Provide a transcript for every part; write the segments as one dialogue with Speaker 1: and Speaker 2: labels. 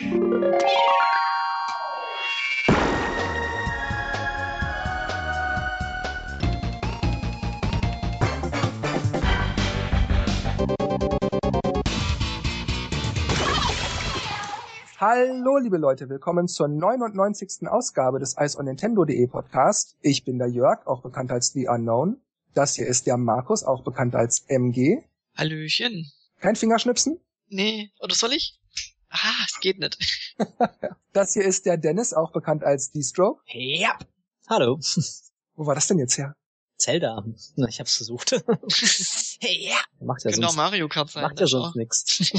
Speaker 1: Hallo, liebe Leute, willkommen zur 99. Ausgabe des Ice on Nintendo.de Podcast. Ich bin der Jörg, auch bekannt als The Unknown. Das hier ist der Markus, auch bekannt als MG.
Speaker 2: Hallöchen.
Speaker 1: Kein Fingerschnipsen?
Speaker 2: Nee, oder soll ich? Ah, es geht nicht.
Speaker 1: das hier ist der Dennis, auch bekannt als D-Stroke.
Speaker 3: Ja. Hallo.
Speaker 1: Wo war das denn jetzt her?
Speaker 3: Zelda. Na, ich hab's versucht.
Speaker 2: hey, ja.
Speaker 3: Macht ja
Speaker 2: genau,
Speaker 3: sonst,
Speaker 2: Mario Kart sein.
Speaker 3: macht ja sonst nix.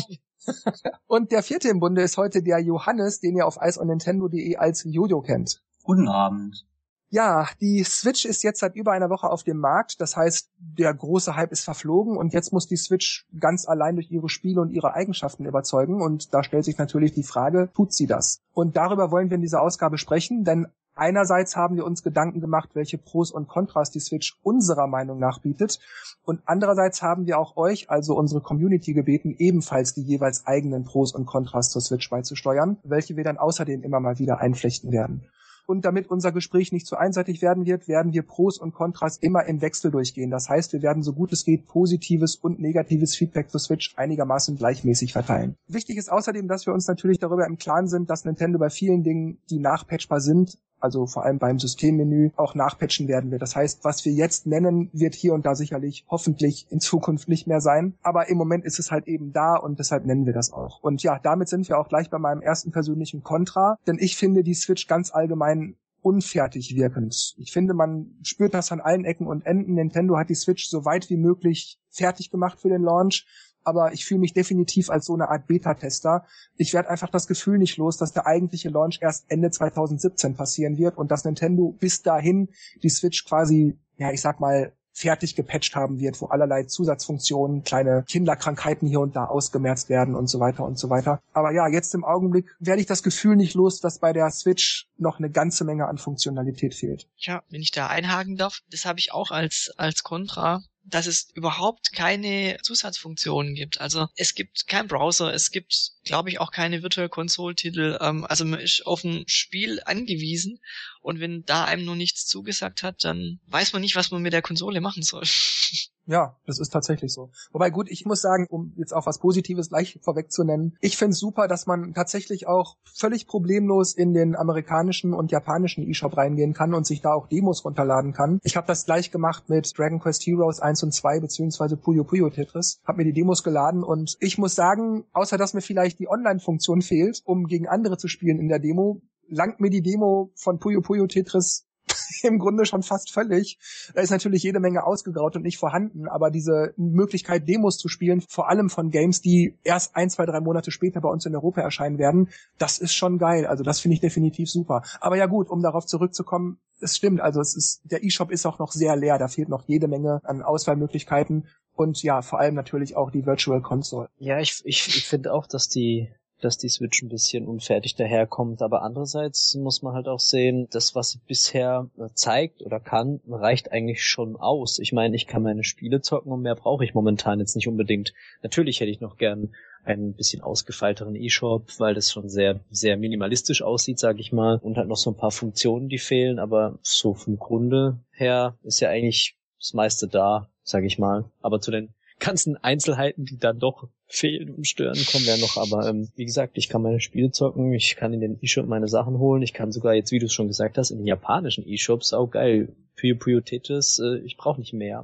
Speaker 1: Und der vierte im Bunde ist heute der Johannes, den ihr auf iceonnintendo.de als Jojo kennt.
Speaker 4: Guten Abend.
Speaker 1: Ja, die Switch ist jetzt seit über einer Woche auf dem Markt. Das heißt, der große Hype ist verflogen und jetzt muss die Switch ganz allein durch ihre Spiele und ihre Eigenschaften überzeugen. Und da stellt sich natürlich die Frage, tut sie das? Und darüber wollen wir in dieser Ausgabe sprechen, denn Einerseits haben wir uns Gedanken gemacht, welche Pros und Kontras die Switch unserer Meinung nach bietet. Und andererseits haben wir auch euch, also unsere Community, gebeten, ebenfalls die jeweils eigenen Pros und Kontras zur Switch beizusteuern, welche wir dann außerdem immer mal wieder einflechten werden. Und damit unser Gespräch nicht zu einseitig werden wird, werden wir Pros und Kontras immer im Wechsel durchgehen. Das heißt, wir werden so gut es geht positives und negatives Feedback zur Switch einigermaßen gleichmäßig verteilen. Wichtig ist außerdem, dass wir uns natürlich darüber im Klaren sind, dass Nintendo bei vielen Dingen, die nachpatchbar sind, also vor allem beim Systemmenü, auch nachpatchen werden wir. Das heißt, was wir jetzt nennen, wird hier und da sicherlich hoffentlich in Zukunft nicht mehr sein. Aber im Moment ist es halt eben da und deshalb nennen wir das auch. Und ja, damit sind wir auch gleich bei meinem ersten persönlichen Kontra, denn ich finde die Switch ganz allgemein unfertig wirkend. Ich finde, man spürt das an allen Ecken und Enden. Nintendo hat die Switch so weit wie möglich fertig gemacht für den Launch aber ich fühle mich definitiv als so eine Art Beta-Tester. Ich werde einfach das Gefühl nicht los, dass der eigentliche Launch erst Ende 2017 passieren wird und dass Nintendo bis dahin die Switch quasi, ja, ich sag mal, fertig gepatcht haben wird, wo allerlei Zusatzfunktionen, kleine Kinderkrankheiten hier und da ausgemerzt werden und so weiter und so weiter. Aber ja, jetzt im Augenblick werde ich das Gefühl nicht los, dass bei der Switch noch eine ganze Menge an Funktionalität fehlt.
Speaker 2: Ja, wenn ich da einhaken darf, das habe ich auch als, als Kontra dass es überhaupt keine Zusatzfunktionen gibt. Also es gibt kein Browser, es gibt, glaube ich, auch keine Virtual Console Titel. Ähm, also man ist auf ein Spiel angewiesen und wenn da einem nur nichts zugesagt hat, dann weiß man nicht, was man mit der Konsole machen soll.
Speaker 1: Ja, das ist tatsächlich so. Wobei gut, ich muss sagen, um jetzt auch was Positives gleich vorweg zu nennen, ich finde es super, dass man tatsächlich auch völlig problemlos in den amerikanischen und japanischen E-Shop reingehen kann und sich da auch Demos runterladen kann. Ich habe das gleich gemacht mit Dragon Quest Heroes 1 und 2 beziehungsweise Puyo Puyo Tetris, habe mir die Demos geladen und ich muss sagen, außer dass mir vielleicht die Online-Funktion fehlt, um gegen andere zu spielen in der Demo, langt mir die Demo von Puyo Puyo Tetris im Grunde schon fast völlig. Da ist natürlich jede Menge ausgegraut und nicht vorhanden, aber diese Möglichkeit, Demos zu spielen, vor allem von Games, die erst ein, zwei, drei Monate später bei uns in Europa erscheinen werden, das ist schon geil. Also das finde ich definitiv super. Aber ja gut, um darauf zurückzukommen, es stimmt, also es ist, der E-Shop ist auch noch sehr leer, da fehlt noch jede Menge an Auswahlmöglichkeiten und ja, vor allem natürlich auch die Virtual Console.
Speaker 3: Ja, ich, ich, ich finde auch, dass die dass die Switch ein bisschen unfertig daherkommt. Aber andererseits muss man halt auch sehen, das, was sie bisher zeigt oder kann, reicht eigentlich schon aus. Ich meine, ich kann meine Spiele zocken und mehr brauche ich momentan jetzt nicht unbedingt. Natürlich hätte ich noch gern einen bisschen ausgefeilteren E-Shop, weil das schon sehr, sehr minimalistisch aussieht, sag ich mal. Und halt noch so ein paar Funktionen, die fehlen. Aber so vom Grunde her ist ja eigentlich das meiste da, sag ich mal. Aber zu den ganzen Einzelheiten, die dann doch fehlen und stören, kommen wir noch. Aber ähm, wie gesagt, ich kann meine Spiele zocken, ich kann in den E-Shop meine Sachen holen, ich kann sogar jetzt, wie du es schon gesagt hast, in den japanischen E-Shops, auch geil, Puyo Puyo Tetris, äh, ich brauche nicht mehr.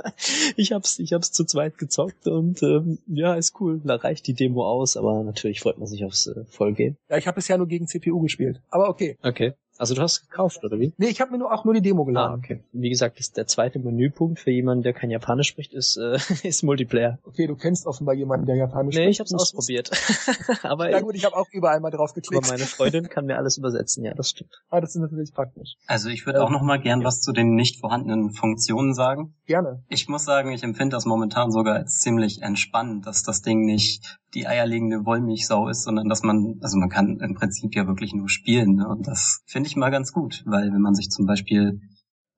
Speaker 3: ich hab's, ich hab's zu zweit gezockt und ähm, ja, ist cool. Da reicht die Demo aus, aber natürlich freut man sich aufs äh, Vollgame.
Speaker 1: Ja, ich habe bisher nur gegen CPU gespielt. Aber okay.
Speaker 3: Okay. Also du hast gekauft, oder wie?
Speaker 1: Nee, ich habe mir nur auch nur die Demo geladen.
Speaker 3: Ah, okay. Wie gesagt, ist der zweite Menüpunkt für jemanden, der kein Japanisch spricht, ist, äh, ist Multiplayer.
Speaker 1: Okay, du kennst offenbar jemanden, der Japanisch
Speaker 3: nee,
Speaker 1: spricht.
Speaker 3: Nee, ich hab's ausprobiert. aber
Speaker 1: ja gut, ich habe auch überall mal drauf geklickt.
Speaker 3: Aber meine Freundin kann mir alles übersetzen, ja, das stimmt.
Speaker 1: Ah, das ist natürlich praktisch.
Speaker 4: Also ich würde auch noch mal gern was zu den nicht vorhandenen Funktionen sagen.
Speaker 1: Gerne.
Speaker 4: Ich muss sagen, ich empfinde das momentan sogar als ziemlich entspannend, dass das Ding nicht die eierlegende Wollmilchsau ist, sondern dass man, also man kann im Prinzip ja wirklich nur spielen. Ne? Und das finde ich mal ganz gut, weil wenn man sich zum Beispiel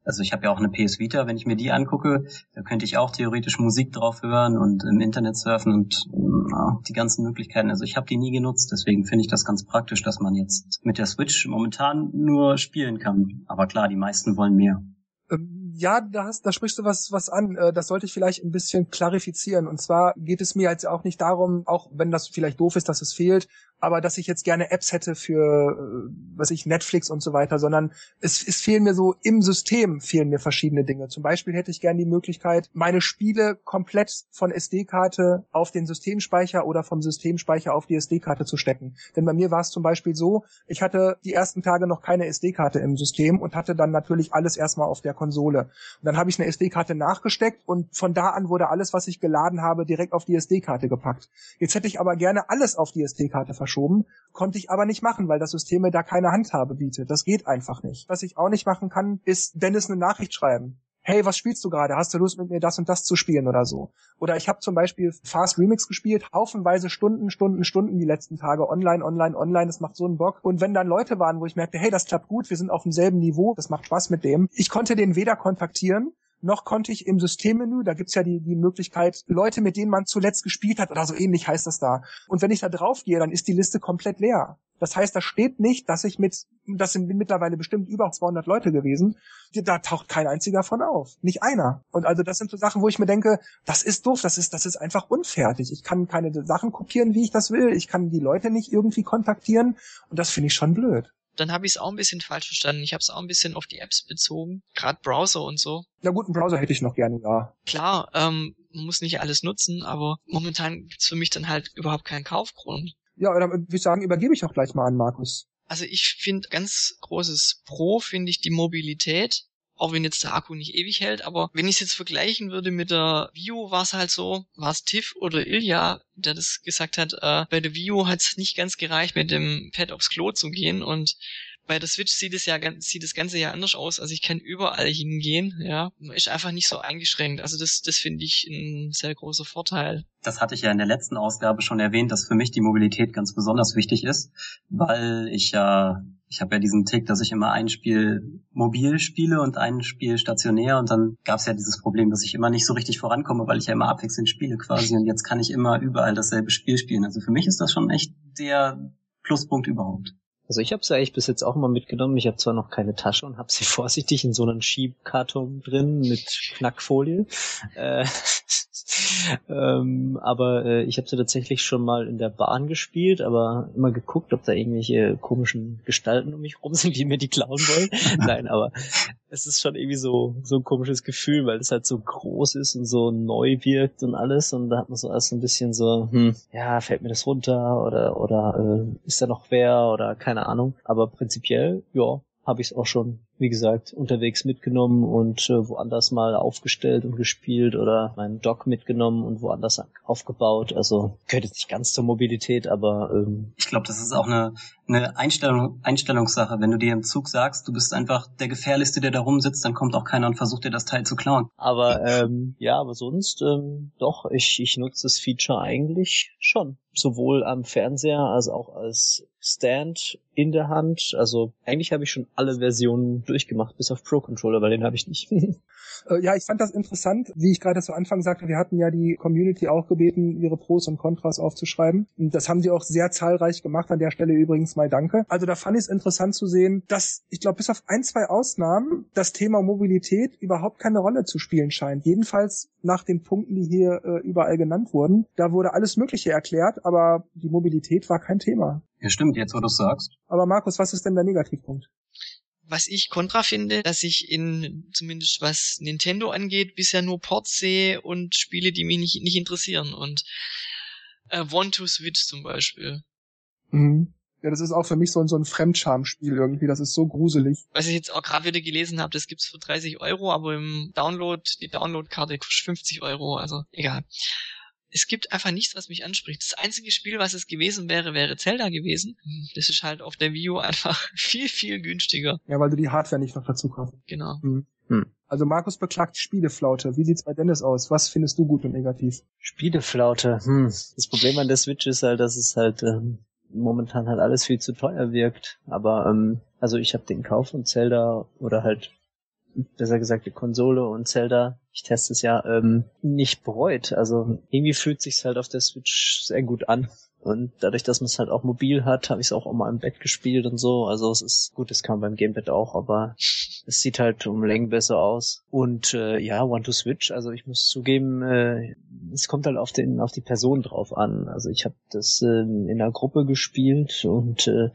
Speaker 4: Also ich habe ja auch eine PS Vita, wenn ich mir die angucke, da könnte ich auch theoretisch Musik drauf hören und im Internet surfen und ja, die ganzen Möglichkeiten. Also ich habe die nie genutzt, deswegen finde ich das ganz praktisch, dass man jetzt mit der Switch momentan nur spielen kann. Aber klar, die meisten wollen mehr.
Speaker 1: Ähm, ja, da, hast, da sprichst du was, was an. Äh, das sollte ich vielleicht ein bisschen klarifizieren. Und zwar geht es mir jetzt auch nicht darum, auch wenn das vielleicht doof ist, dass es fehlt, aber dass ich jetzt gerne Apps hätte für, äh, was ich, Netflix und so weiter, sondern es, es fehlen mir so im System fehlen mir verschiedene Dinge. Zum Beispiel hätte ich gerne die Möglichkeit, meine Spiele komplett von SD-Karte auf den Systemspeicher oder vom Systemspeicher auf die SD-Karte zu stecken. Denn bei mir war es zum Beispiel so, ich hatte die ersten Tage noch keine SD-Karte im System und hatte dann natürlich alles erstmal auf der Konsole. Und dann habe ich eine SD-Karte nachgesteckt und von da an wurde alles, was ich geladen habe, direkt auf die SD-Karte gepackt. Jetzt hätte ich aber gerne alles auf die SD-Karte verschoben, konnte ich aber nicht machen, weil das System mir da keine Handhabe bietet. Das geht einfach nicht. Was ich auch nicht machen kann, ist Dennis eine Nachricht schreiben hey, was spielst du gerade? Hast du Lust mit mir das und das zu spielen oder so? Oder ich habe zum Beispiel Fast Remix gespielt, haufenweise Stunden, Stunden, Stunden die letzten Tage online, online, online. Das macht so einen Bock. Und wenn dann Leute waren, wo ich merkte, hey, das klappt gut, wir sind auf demselben Niveau, das macht Spaß mit dem. Ich konnte den weder kontaktieren, noch konnte ich im Systemmenü, da gibt's ja die, die Möglichkeit, Leute, mit denen man zuletzt gespielt hat oder so ähnlich heißt das da. Und wenn ich da drauf gehe, dann ist die Liste komplett leer. Das heißt, da steht nicht, dass ich mit, das sind mittlerweile bestimmt über 200 Leute gewesen, da taucht kein einziger von auf. Nicht einer. Und also das sind so Sachen, wo ich mir denke, das ist doof, das ist, das ist einfach unfertig. Ich kann keine Sachen kopieren, wie ich das will. Ich kann die Leute nicht irgendwie kontaktieren. Und das finde ich schon blöd
Speaker 2: dann habe ich es auch ein bisschen falsch verstanden. Ich habe es auch ein bisschen auf die Apps bezogen, gerade Browser und so.
Speaker 1: Na gut, einen Browser hätte ich noch gerne, ja.
Speaker 2: Klar, ähm, man muss nicht alles nutzen, aber momentan gibt's für mich dann halt überhaupt keinen Kaufgrund.
Speaker 1: Ja, dann würde ich sagen, übergebe ich auch gleich mal an Markus.
Speaker 2: Also ich finde ganz großes Pro finde ich die Mobilität. Auch wenn jetzt der Akku nicht ewig hält, aber wenn ich es jetzt vergleichen würde mit der Vio, war es halt so, war es Tiff oder Ilja, der das gesagt hat, äh, bei der Vio hat es nicht ganz gereicht, mit dem Pad aufs Klo zu gehen und bei der Switch sieht es ja sieht das Ganze ja anders aus. Also ich kann überall hingehen, ja. Man ist einfach nicht so eingeschränkt. Also das, das finde ich ein sehr großer Vorteil.
Speaker 4: Das hatte ich ja in der letzten Ausgabe schon erwähnt, dass für mich die Mobilität ganz besonders wichtig ist, weil ich ja, ich habe ja diesen Tick, dass ich immer ein Spiel mobil spiele und ein Spiel stationär und dann gab es ja dieses Problem, dass ich immer nicht so richtig vorankomme, weil ich ja immer abwechselnd spiele quasi und jetzt kann ich immer überall dasselbe Spiel spielen. Also für mich ist das schon echt der Pluspunkt überhaupt.
Speaker 3: Also ich habe sie eigentlich bis jetzt auch immer mitgenommen. Ich habe zwar noch keine Tasche und habe sie vorsichtig in so einem Schiebkarton drin mit Knackfolie. Äh, ähm, aber äh, ich habe sie tatsächlich schon mal in der Bahn gespielt, aber immer geguckt, ob da irgendwelche komischen Gestalten um mich rum sind, die mir die klauen wollen. Nein, aber es ist schon irgendwie so so ein komisches Gefühl, weil es halt so groß ist und so neu wirkt und alles und da hat man so erst so ein bisschen so, hm, ja, fällt mir das runter oder oder äh, ist da noch wer oder keine Ahnung. Aber prinzipiell, ja, habe ich es auch schon wie gesagt, unterwegs mitgenommen und äh, woanders mal aufgestellt und gespielt oder meinen Dock mitgenommen und woanders aufgebaut. Also gehört jetzt nicht ganz zur Mobilität, aber ähm,
Speaker 4: ich glaube, das ist auch eine, eine Einstellung, Einstellungssache. Wenn du dir im Zug sagst, du bist einfach der Gefährlichste, der da rumsitzt, dann kommt auch keiner und versucht dir das Teil zu klauen.
Speaker 3: Aber ähm, ja, aber sonst ähm, doch, ich, ich nutze das Feature eigentlich schon. Sowohl am Fernseher als auch als Stand in der Hand. Also eigentlich habe ich schon alle Versionen durchgemacht, bis auf Pro Controller, weil den habe ich nicht.
Speaker 1: Äh, ja, ich fand das interessant, wie ich gerade zu Anfang sagte, wir hatten ja die Community auch gebeten, ihre Pros und Kontras aufzuschreiben. Und das haben sie auch sehr zahlreich gemacht. An der Stelle übrigens mal danke. Also da fand ich es interessant zu sehen, dass ich glaube, bis auf ein, zwei Ausnahmen das Thema Mobilität überhaupt keine Rolle zu spielen scheint. Jedenfalls nach den Punkten, die hier äh, überall genannt wurden. Da wurde alles Mögliche erklärt, aber die Mobilität war kein Thema.
Speaker 4: Ja, stimmt, jetzt wo du sagst.
Speaker 1: Aber Markus, was ist denn der Negativpunkt?
Speaker 2: Was ich kontra finde, dass ich in, zumindest was Nintendo angeht, bisher nur Ports sehe und Spiele, die mich nicht, nicht interessieren. Und äh, One to Switch zum Beispiel.
Speaker 1: Mhm. Ja, das ist auch für mich so, ein so ein Fremdscham-Spiel irgendwie. Das ist so gruselig.
Speaker 2: Was ich jetzt auch gerade wieder gelesen habe, das gibt's für 30 Euro, aber im Download, die Download-Karte kostet 50 Euro, also egal es gibt einfach nichts, was mich anspricht. Das einzige Spiel, was es gewesen wäre, wäre Zelda gewesen. Das ist halt auf der Wii U einfach viel, viel günstiger.
Speaker 1: Ja, weil du die Hardware nicht noch dazu kaufst.
Speaker 2: Genau. Hm.
Speaker 1: Hm. Also Markus beklagt die Spieleflaute. Wie sieht's bei Dennis aus? Was findest du gut und negativ?
Speaker 3: Spieleflaute. Hm. Das Problem an der Switch ist halt, dass es halt ähm, momentan halt alles viel zu teuer wirkt. Aber ähm, also ich habe den Kauf von Zelda oder halt besser gesagt die Konsole und Zelda, ich teste es ja, ähm, nicht bereut. Also irgendwie fühlt sich's halt auf der Switch sehr gut an. Und dadurch, dass man es halt auch mobil hat, habe ich es auch, mal im Bett gespielt und so. Also es ist gut, es kann beim Gamepad auch, aber es sieht halt um Längen besser aus. Und äh, ja, One to Switch, also ich muss zugeben, äh, es kommt halt auf den auf die Person drauf an. Also ich habe das äh, in einer Gruppe gespielt und äh,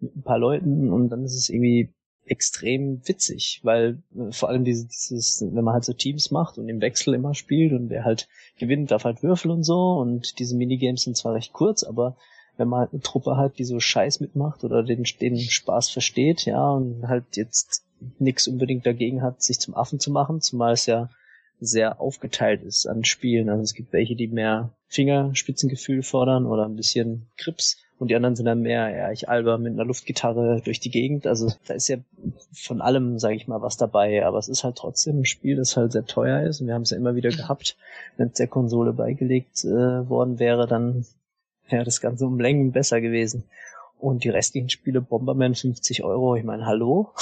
Speaker 3: mit ein paar Leuten und dann ist es irgendwie extrem witzig, weil äh, vor allem dieses, dieses, wenn man halt so Teams macht und im Wechsel immer spielt und wer halt gewinnt, darf halt würfeln und so und diese Minigames sind zwar recht kurz, aber wenn man halt eine Truppe hat, die so Scheiß mitmacht oder den, den Spaß versteht, ja, und halt jetzt nichts unbedingt dagegen hat, sich zum Affen zu machen, zumal es ja sehr aufgeteilt ist an Spielen. Also es gibt welche, die mehr Fingerspitzengefühl fordern oder ein bisschen Krips und die anderen sind dann mehr, ja, ich alber mit einer Luftgitarre durch die Gegend. Also da ist ja von allem, sage ich mal, was dabei. Aber es ist halt trotzdem ein Spiel, das halt sehr teuer ist. Und wir haben es ja immer wieder gehabt. Wenn es der Konsole beigelegt äh, worden wäre, dann wäre das Ganze um Längen besser gewesen. Und die restlichen Spiele Bomberman 50 Euro. Ich meine, hallo?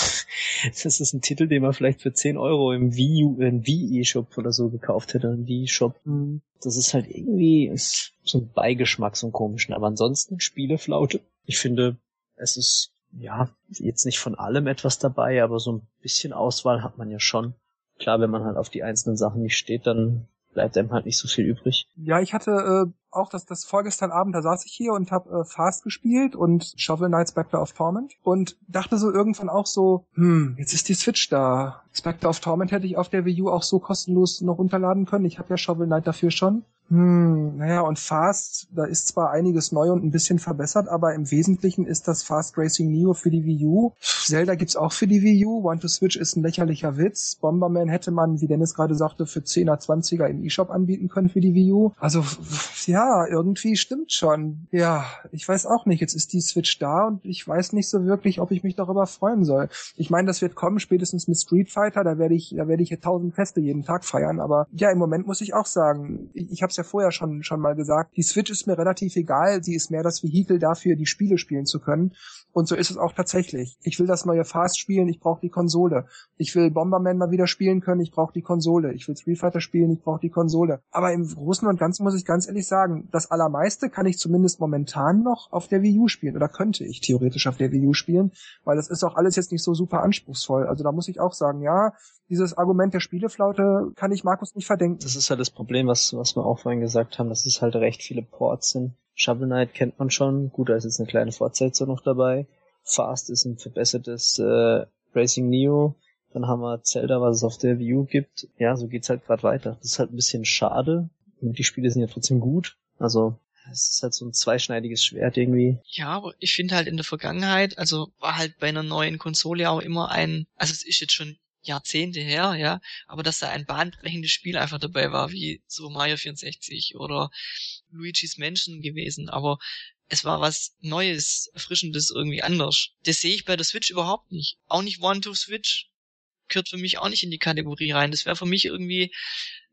Speaker 3: Das ist ein Titel, den man vielleicht für 10 Euro im Wii, im Wii eShop oder so gekauft hätte, im Wii Shop. Mhm. Das ist halt irgendwie so ein Beigeschmack, so ein komischen. Aber ansonsten Spieleflaute. Ich finde, es ist, ja, jetzt nicht von allem etwas dabei, aber so ein bisschen Auswahl hat man ja schon. Klar, wenn man halt auf die einzelnen Sachen nicht steht, dann bleibt einem halt nicht so viel übrig.
Speaker 1: Ja, ich hatte äh, auch das, das vorgestern Abend, da saß ich hier und habe äh, Fast gespielt und Shovel Knight Spectre of Torment und dachte so irgendwann auch so, hm, jetzt ist die Switch da. Spectre of Torment hätte ich auf der Wii U auch so kostenlos noch runterladen können. Ich habe ja Shovel Knight dafür schon. Hm, naja, und Fast, da ist zwar einiges neu und ein bisschen verbessert, aber im Wesentlichen ist das Fast Racing Neo für die Wii U. Zelda gibt's auch für die Wii U. One to Switch ist ein lächerlicher Witz. Bomberman hätte man, wie Dennis gerade sagte, für 10er, 20er im eShop anbieten können für die Wii U. Also, ja, irgendwie stimmt schon. Ja, ich weiß auch nicht. Jetzt ist die Switch da und ich weiß nicht so wirklich, ob ich mich darüber freuen soll. Ich meine, das wird kommen, spätestens mit Street Fighter. Da werde ich, da werde ich hier tausend Feste jeden Tag feiern. Aber ja, im Moment muss ich auch sagen, ich, ich habe ja vorher schon, schon mal gesagt, die Switch ist mir relativ egal. Sie ist mehr das Vehikel dafür, die Spiele spielen zu können. Und so ist es auch tatsächlich. Ich will das neue Fast spielen, ich brauche die Konsole. Ich will Bomberman mal wieder spielen können, ich brauche die Konsole. Ich will Street Fighter spielen, ich brauche die Konsole. Aber im Großen und Ganzen muss ich ganz ehrlich sagen, das Allermeiste kann ich zumindest momentan noch auf der Wii U spielen. Oder könnte ich theoretisch auf der Wii U spielen, weil das ist auch alles jetzt nicht so super anspruchsvoll. Also da muss ich auch sagen, ja, dieses Argument der Spieleflaute kann ich Markus nicht verdenken.
Speaker 3: Das ist halt das Problem, was, was wir auch vorhin gesagt haben, dass es halt recht viele Ports sind. Shovel Knight kennt man schon. Gut, da ist jetzt eine kleine Fortsetzung noch dabei. Fast ist ein verbessertes äh, Racing Neo. Dann haben wir Zelda, was es auf der View gibt. Ja, so geht's halt gerade weiter. Das ist halt ein bisschen schade. Die Spiele sind ja trotzdem gut. Also es ist halt so ein zweischneidiges Schwert irgendwie.
Speaker 2: Ja, aber ich finde halt in der Vergangenheit, also war halt bei einer neuen Konsole auch immer ein, also es ist jetzt schon Jahrzehnte her, ja, aber dass da ein bahnbrechendes Spiel einfach dabei war, wie so Mario 64 oder Luigi's Mansion gewesen, aber es war was Neues, Erfrischendes, irgendwie anders. Das sehe ich bei der Switch überhaupt nicht. Auch nicht One-to-Switch gehört für mich auch nicht in die Kategorie rein. Das wäre für mich irgendwie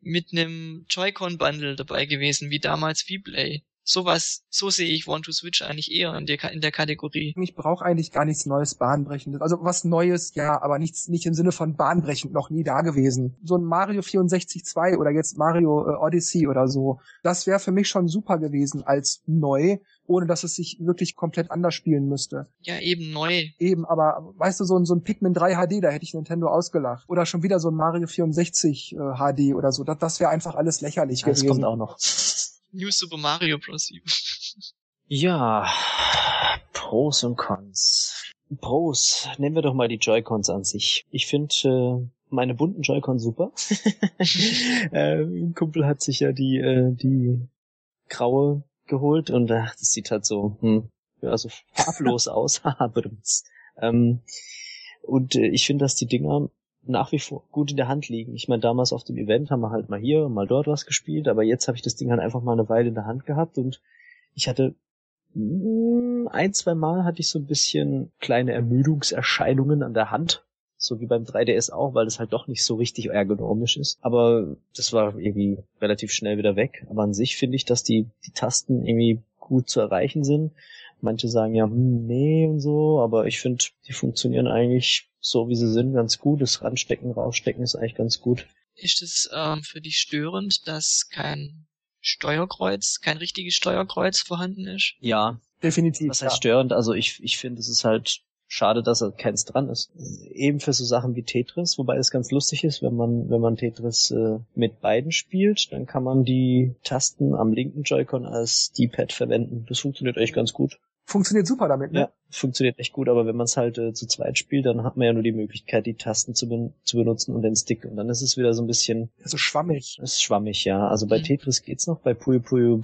Speaker 2: mit einem Joy-Con-Bundle dabei gewesen, wie damals V-Play sowas, so sehe ich One to Switch eigentlich eher in der, in der Kategorie.
Speaker 1: Ich brauche eigentlich gar nichts Neues, Bahnbrechendes. Also was Neues, ja, aber nichts, nicht im Sinne von bahnbrechend, noch nie da gewesen. So ein Mario 64 2 oder jetzt Mario äh, Odyssey oder so, das wäre für mich schon super gewesen als neu, ohne dass es sich wirklich komplett anders spielen müsste.
Speaker 2: Ja, eben neu.
Speaker 1: Eben, aber weißt du, so ein, so ein Pikmin 3 HD, da hätte ich Nintendo ausgelacht. Oder schon wieder so ein Mario 64 äh, HD oder so. Das, das wäre einfach alles lächerlich
Speaker 3: das gewesen. Das kommt auch noch.
Speaker 2: New Super Mario Bros. U.
Speaker 3: Ja, Pros und Cons. Pros, nehmen wir doch mal die Joy-Cons an sich. Ich finde äh, meine bunten Joy-Cons super. äh, ein Kumpel hat sich ja die, äh, die graue geholt und ach, das sieht halt so, hm, ja, so farblos aus. ähm, und äh, ich finde, dass die Dinger nach wie vor gut in der Hand liegen. Ich meine, damals auf dem Event haben wir halt mal hier, mal dort was gespielt, aber jetzt habe ich das Ding halt einfach mal eine Weile in der Hand gehabt und ich hatte mm, ein, zwei Mal hatte ich so ein bisschen kleine Ermüdungserscheinungen an der Hand, so wie beim 3DS auch, weil das halt doch nicht so richtig ergonomisch ist. Aber das war irgendwie relativ schnell wieder weg. Aber an sich finde ich, dass die, die Tasten irgendwie gut zu erreichen sind. Manche sagen ja, hm, nee und so, aber ich finde, die funktionieren eigentlich so wie sie sind ganz gut. Das Ranstecken, Rausstecken ist eigentlich ganz gut.
Speaker 2: Ist es ähm, für dich störend, dass kein Steuerkreuz, kein richtiges Steuerkreuz vorhanden ist?
Speaker 3: Ja,
Speaker 1: Definitiv.
Speaker 3: was heißt
Speaker 1: ja.
Speaker 3: störend? Also ich, ich finde, es ist halt schade, dass da keins dran ist. Eben für so Sachen wie Tetris, wobei es ganz lustig ist, wenn man, wenn man Tetris äh, mit beiden spielt, dann kann man die Tasten am linken Joy-Con als D-Pad verwenden. Das funktioniert echt ganz gut.
Speaker 1: Funktioniert super damit, ne?
Speaker 3: Ja, funktioniert echt gut, aber wenn man es halt äh, zu zweit spielt, dann hat man ja nur die Möglichkeit, die Tasten zu, ben zu benutzen und den Stick. Und dann ist es wieder so ein bisschen,
Speaker 1: Also schwammig.
Speaker 3: ist schwammig, ja. Also bei
Speaker 2: Mhm.
Speaker 3: Tetris geht's noch, bei Puyo Puyo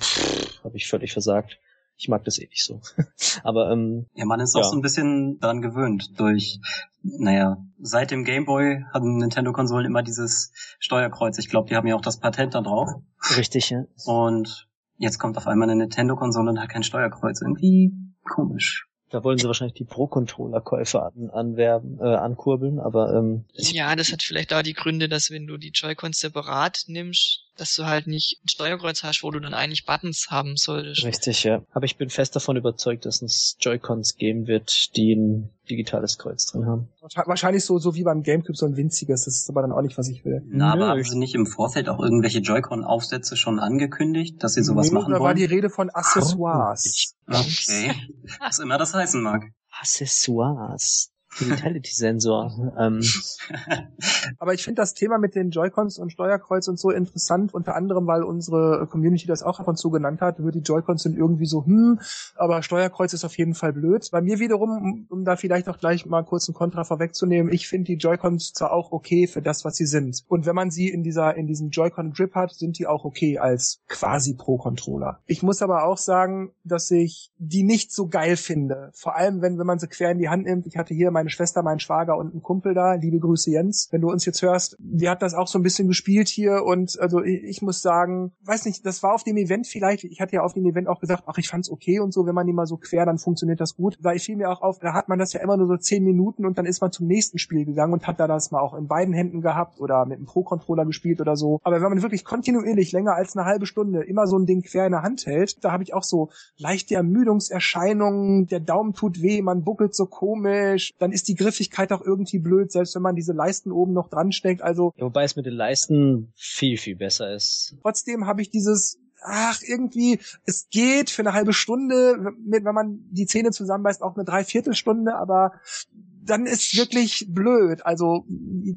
Speaker 3: habe ich völlig versagt. Ich mag das eh nicht so. aber ähm,
Speaker 4: Ja, man ist
Speaker 3: Ja.
Speaker 4: auch so ein bisschen daran gewöhnt durch, naja, seit dem Game Boy hatten Nintendo-Konsolen immer dieses Steuerkreuz. Ich glaube, die haben ja auch das Patent da drauf.
Speaker 3: richtig, ja.
Speaker 4: Und jetzt kommt auf einmal eine Nintendo-Konsole und hat kein Steuerkreuz. Irgendwie komisch.
Speaker 3: Da wollen sie wahrscheinlich die Pro-Controller-Käufer an, anwerben, äh, ankurbeln, aber ähm,
Speaker 2: Ja, das hat vielleicht auch die Gründe, dass wenn du die Joy-Cons separat nimmst, dass du halt nicht ein Steuerkreuz hast, wo du dann eigentlich Buttons haben solltest.
Speaker 3: richtig, ja. Aber ich bin fest davon überzeugt, dass es Joy-Cons geben wird, die ein digitales Kreuz drin haben.
Speaker 1: Wahrscheinlich so, so wie beim Gamecube so ein winziges. Das ist aber dann auch nicht, was ich will.
Speaker 4: Na,
Speaker 3: Nö,
Speaker 4: aber haben sie nicht im Vorfeld auch irgendwelche Joy-Con-Aufsätze schon angekündigt, dass sie sowas
Speaker 1: Nee,
Speaker 4: machen
Speaker 1: da war
Speaker 4: wollen?
Speaker 1: die Rede von Accessoires.
Speaker 4: Okay. Was immer das heißen mag.
Speaker 3: Accessoires. Vitality-Sensor. ähm,
Speaker 1: Aber ich finde das Thema mit den Joy-Cons und Steuerkreuz und so interessant, unter anderem, weil unsere Community das auch ab und zu genannt hat. Die Joy-Cons sind irgendwie so, hm, aber Steuerkreuz ist auf jeden Fall blöd. Bei mir wiederum, um, da vielleicht auch gleich mal kurz einen Kontra vorwegzunehmen, ich finde die Joy-Cons zwar auch okay für das, was sie sind. Und wenn man sie in dieser, in diesem Joy-Con-Grip hat, sind die auch okay als quasi Pro-Controller. Ich muss aber auch sagen, dass ich die nicht so geil finde. Vor allem, wenn, wenn man sie quer in die Hand nimmt. Ich hatte hier meine Schwester, meinen Schwager und einen Kumpel da. Liebe Grüße, Jens. Wenn du uns jetzt hörst, die hat das auch so ein bisschen gespielt hier und also ich, ich muss sagen, weiß nicht, das war auf dem Event vielleicht, ich hatte ja auf dem Event auch gesagt, ach, ich fand's okay und so, wenn man die mal so quer, dann funktioniert das gut. Da fiel mir auch auf, da hat man das ja immer nur so zehn Minuten und dann ist man zum nächsten Spiel gegangen und hat da das mal auch in beiden Händen gehabt oder mit einem Pro-Controller gespielt oder so. Aber wenn man wirklich kontinuierlich länger als eine halbe Stunde immer so ein Ding quer in der Hand hält, da habe ich auch so leichte Ermüdungserscheinungen, der Daumen tut weh, man buckelt so komisch, dann ist die Griffigkeit auch irgendwie blöd, selbst wenn man diese Leisten oben noch dran steckt. Also
Speaker 3: ja, wobei es mit den Leisten viel, viel besser ist.
Speaker 1: trotzdem habe ich dieses Ach, irgendwie, es geht für eine halbe Stunde, wenn man die Zähne zusammenbeißt, auch eine Dreiviertelstunde, aber dann ist wirklich blöd. Also,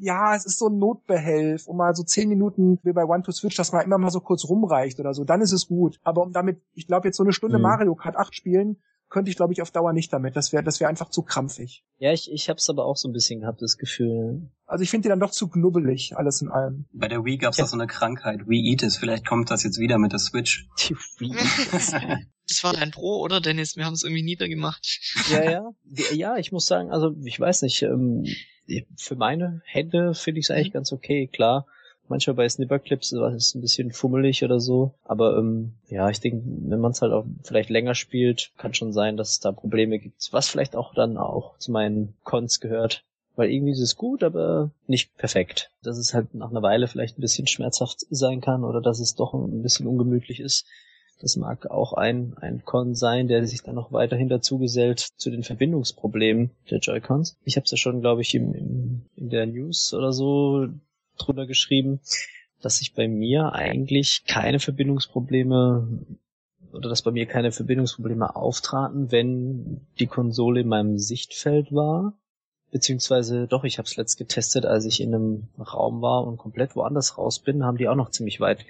Speaker 1: ja, es ist so ein Notbehelf, um mal so zehn Minuten wie bei One to Switch, dass man immer mal so kurz rumreicht oder so, dann ist es gut. Aber um damit, ich glaube, jetzt so eine Stunde
Speaker 3: Mhm.
Speaker 1: Mario Kart 8 spielen, könnte ich, glaube ich, auf Dauer nicht damit. Das wäre das wäre einfach zu krampfig.
Speaker 3: Ja, ich, ich hab's aber auch so ein bisschen gehabt, das Gefühl.
Speaker 1: Also ich finde die dann doch zu knubbelig, alles in allem.
Speaker 4: Bei der Wii gab's
Speaker 3: Ja.
Speaker 4: da so eine Krankheit, Wii Eat It. Vielleicht kommt das jetzt wieder mit der Switch.
Speaker 3: Die Wii.
Speaker 2: Das war dein Pro, oder Dennis? Wir haben es irgendwie niedergemacht.
Speaker 3: ja, ja. Ja, ich muss sagen, also ich weiß nicht, ähm, für meine Hände finde ich es eigentlich ganz okay, klar. Manchmal bei Snipperclips ist es ein bisschen fummelig oder so. Aber ähm, ja, ich denke, wenn man es halt auch vielleicht länger spielt, kann schon sein, dass es da Probleme gibt. Was vielleicht auch dann auch zu meinen Cons gehört. Weil irgendwie ist es gut, aber nicht perfekt. Dass es halt nach einer Weile vielleicht ein bisschen schmerzhaft sein kann oder dass es doch ein bisschen ungemütlich ist. Das mag auch ein, ein Con sein, der sich dann noch weiterhin dazu gesellt zu den Verbindungsproblemen der Joy-Cons. Ich habe es ja schon, glaube ich, im, im, in der News oder so drunter geschrieben, dass sich bei mir eigentlich keine Verbindungsprobleme oder dass bei mir keine Verbindungsprobleme auftraten, wenn die Konsole in meinem Sichtfeld war. Beziehungsweise doch, ich habe es letzt getestet, als ich in einem Raum war und komplett woanders raus bin, haben die auch noch ziemlich weit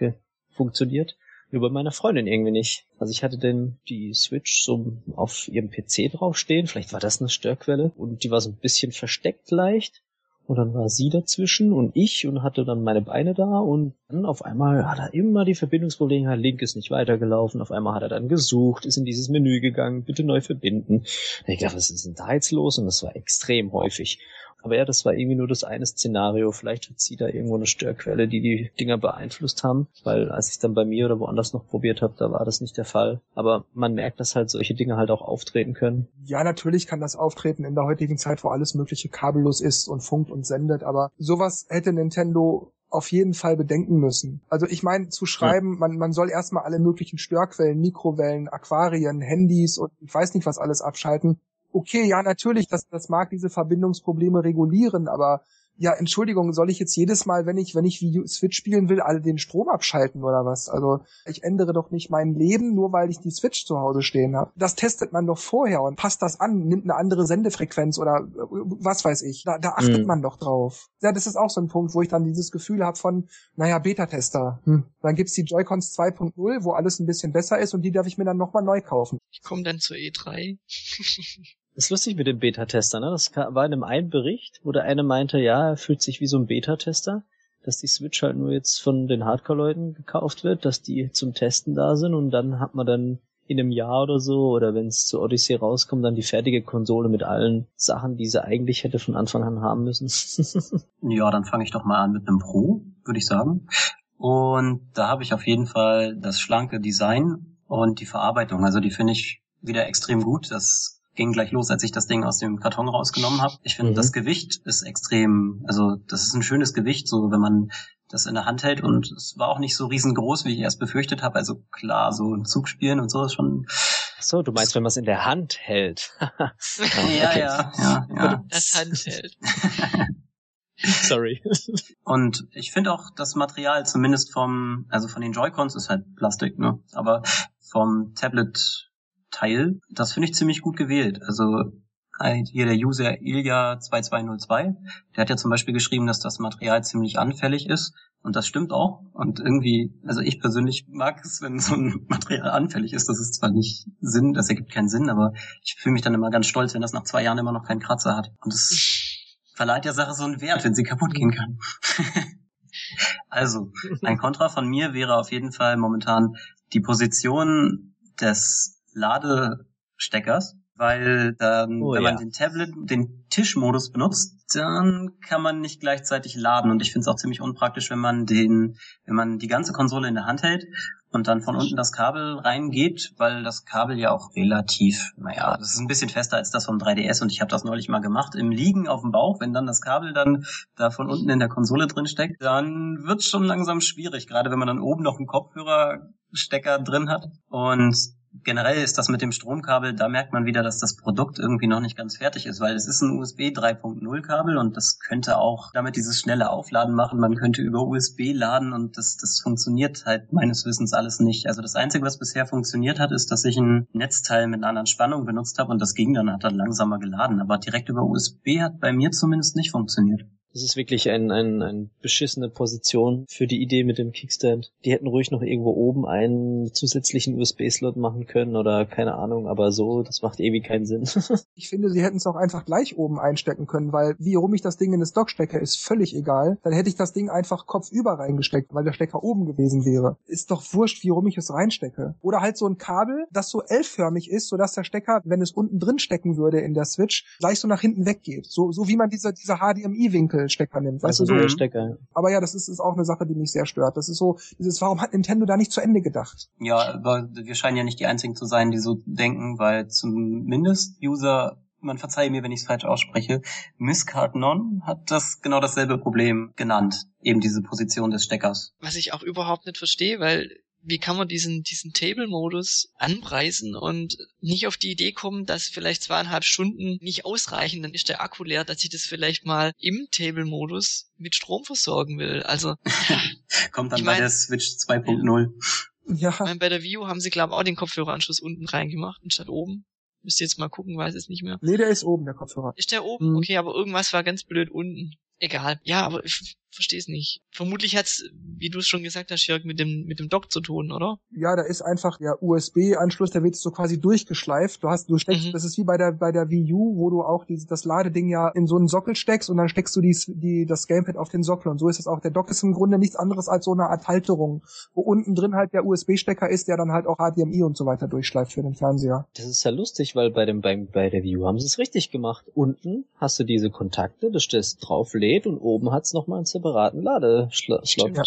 Speaker 3: funktioniert. Nur bei meiner Freundin irgendwie nicht. Also ich hatte denn die Switch so auf ihrem PC draufstehen, vielleicht war das eine Störquelle und die war so ein bisschen versteckt leicht. Und dann war sie dazwischen und ich und hatte dann meine Beine da und dann auf einmal hat er immer die Verbindungsprobleme, Link ist nicht weitergelaufen, auf einmal hat er dann gesucht, ist in dieses Menü gegangen, bitte neu verbinden. Und ich dachte, was ist denn da jetzt los? Und das war extrem häufig. Aber ja, das war irgendwie nur das eine Szenario. Vielleicht hat sie da irgendwo eine Störquelle, die die Dinger beeinflusst haben, weil als ich dann bei mir oder woanders noch probiert habe, da war das nicht der Fall. Aber man merkt, dass halt solche Dinge halt auch auftreten können.
Speaker 1: Ja, natürlich kann das auftreten in der heutigen Zeit, wo alles mögliche kabellos ist und funkt und sendet, aber sowas hätte Nintendo auf jeden Fall bedenken müssen. Also ich meine, zu schreiben, man, man soll erstmal alle möglichen Störquellen, Mikrowellen, Aquarien, Handys und ich weiß nicht was alles abschalten. Okay, ja, natürlich, das, das mag diese Verbindungsprobleme regulieren, aber ja, Entschuldigung, soll ich jetzt jedes Mal, wenn ich, wenn ich wie Switch spielen will, alle den Strom abschalten oder was? Also ich ändere doch nicht mein Leben, nur weil ich die Switch zu Hause stehen habe. Das testet man doch vorher und passt das an, nimmt eine andere Sendefrequenz oder was weiß ich. Da, da achtet mhm. man doch drauf. Ja, das ist auch so ein Punkt, wo ich dann dieses Gefühl habe von, naja, Beta-Tester. Hm. Dann gibt's die Joy-Cons 2.0, wo alles ein bisschen besser ist und die darf ich mir dann nochmal neu kaufen.
Speaker 2: Ich komme dann zur E3.
Speaker 3: Das ist lustig mit dem Beta-Tester, ne? Das war in einem einen Bericht, wo der eine meinte, ja, er fühlt sich wie so ein Beta-Tester, dass die Switch halt nur jetzt von den Hardcore-Leuten gekauft wird, dass die zum Testen da sind und dann hat man dann in einem Jahr oder so oder wenn es zu Odyssey rauskommt, dann die fertige Konsole mit allen Sachen, die sie eigentlich hätte von Anfang an haben müssen.
Speaker 4: ja, dann fange ich doch mal an mit einem Pro, würde ich sagen. Und da habe ich auf jeden Fall das schlanke Design und die Verarbeitung. Also die finde ich wieder extrem gut. Das ging gleich los, als ich das Ding aus dem Karton rausgenommen habe. Ich finde, mhm. das Gewicht ist extrem, also das ist ein schönes Gewicht, so wenn man das in der Hand hält und es war auch nicht so riesengroß, wie ich erst befürchtet habe. Also klar, so ein Zug spielen und so ist schon.
Speaker 3: So, du meinst, wenn man es in der Hand hält?
Speaker 4: ja, ja, ja, ja.
Speaker 2: Das Handheld.
Speaker 3: Sorry.
Speaker 4: Und ich finde auch das Material, zumindest vom, also von den Joy-Cons ist halt Plastik, ne? Aber vom Tablet Teil. Das finde ich ziemlich gut gewählt. Also hier der User Ilya2202, der hat ja zum Beispiel geschrieben, dass das Material ziemlich anfällig ist. Und das stimmt auch. Und irgendwie, also ich persönlich mag es, wenn so ein Material anfällig ist. Das ist zwar nicht Sinn, das ergibt keinen Sinn, aber ich fühle mich dann immer ganz stolz, wenn das nach zwei Jahren immer noch keinen Kratzer hat. Und es verleiht der Sache so einen Wert, wenn sie kaputt gehen kann. also, ein Kontra von mir wäre auf jeden Fall momentan die Position des Ladesteckers, weil dann, oh, wenn ja. man den Tablet, den Tischmodus benutzt, dann kann man nicht gleichzeitig laden. Und ich finde es auch ziemlich unpraktisch, wenn man den, wenn man die ganze Konsole in der Hand hält und dann von unten das Kabel reingeht, weil das Kabel ja auch relativ, naja, das ist ein bisschen fester als das vom 3DS und ich habe das neulich mal gemacht im Liegen auf dem Bauch, wenn dann das Kabel dann da von unten in der Konsole drin steckt, dann wird's schon langsam schwierig, gerade wenn man dann oben noch einen Kopfhörerstecker drin hat. Und generell ist das mit dem Stromkabel, da merkt man wieder, dass das Produkt irgendwie noch nicht ganz fertig ist, weil es ist ein USB 3.0 Kabel und das könnte auch damit dieses schnelle Aufladen machen. Man könnte über USB laden und das, das funktioniert halt meines Wissens alles nicht. Also das Einzige, was bisher funktioniert hat, ist, dass ich ein Netzteil mit einer anderen Spannung benutzt habe und das ging dann, hat dann langsamer geladen. Aber direkt über USB hat bei mir zumindest nicht funktioniert.
Speaker 3: Das ist wirklich ein, ein, ein beschissene Position für die Idee mit dem Kickstand. Die hätten ruhig noch irgendwo oben einen zusätzlichen USB-Slot machen können oder keine Ahnung, aber so, das macht ewig keinen Sinn.
Speaker 1: ich finde, sie hätten es auch einfach gleich oben einstecken können, weil wie rum ich das Ding in das Dock stecke, ist völlig egal. Dann hätte ich das Ding einfach kopfüber reingesteckt, weil der Stecker oben gewesen wäre. Ist doch wurscht, wie rum ich es reinstecke. Oder halt so ein Kabel, das so L-förmig ist, sodass der Stecker, wenn es unten drin stecken würde in der Switch, gleich so nach hinten weggeht. So, so wie man diese, diese HDMI-Winkel Stecker nimmt. Weißt also du, so? Stecker. Aber ja, das ist, ist auch eine Sache, die mich sehr stört. Das ist so, dieses, warum hat Nintendo da nicht zu Ende gedacht?
Speaker 4: Ja, aber wir scheinen ja nicht die einzigen zu sein, die so denken, weil zumindest User man verzeihe mir, wenn ich es falsch ausspreche, Miss Cardnon hat das genau dasselbe Problem genannt, eben diese Position des Steckers.
Speaker 2: Was ich auch überhaupt nicht verstehe, weil wie kann man diesen, diesen Table-Modus anpreisen und nicht auf die Idee kommen, dass vielleicht zweieinhalb Stunden nicht ausreichen, dann ist der Akku leer, dass ich das vielleicht mal im Table-Modus mit Strom versorgen will. Also
Speaker 4: kommt dann bei der Switch 2.0.
Speaker 2: Ja. Ich mein, bei der View haben sie, glaube ich, auch den Kopfhöreranschluss unten reingemacht, anstatt oben. Müsst ihr jetzt mal gucken, weiß es nicht mehr.
Speaker 1: Nee, der ist oben, der Kopfhörer.
Speaker 2: Ist der oben? Mhm. Okay, aber irgendwas war ganz blöd unten. Egal. Ja, aber ich verstehe es nicht. Vermutlich hat's, wie du es schon gesagt hast, Jörg, mit dem mit dem Dock zu tun, oder?
Speaker 1: Ja, da ist einfach der USB-Anschluss, der wird so quasi durchgeschleift. Du hast, du steckst, mhm. das ist wie bei der bei der Wii U, wo du auch dieses das Ladeding ja in so einen Sockel steckst und dann steckst du die, die das Gamepad auf den Sockel und so ist es auch. Der Dock ist im Grunde nichts anderes als so eine Art Halterung, wo unten drin halt der USB-Stecker ist, der dann halt auch HDMI und so weiter durchschleift für den Fernseher.
Speaker 3: Das ist ja lustig, weil bei dem bei, bei der Wii U haben sie es richtig gemacht. Unten hast du diese Kontakte, das stellst drauf lädt und oben hat's noch mal einen separaten Lade Slot. Ja.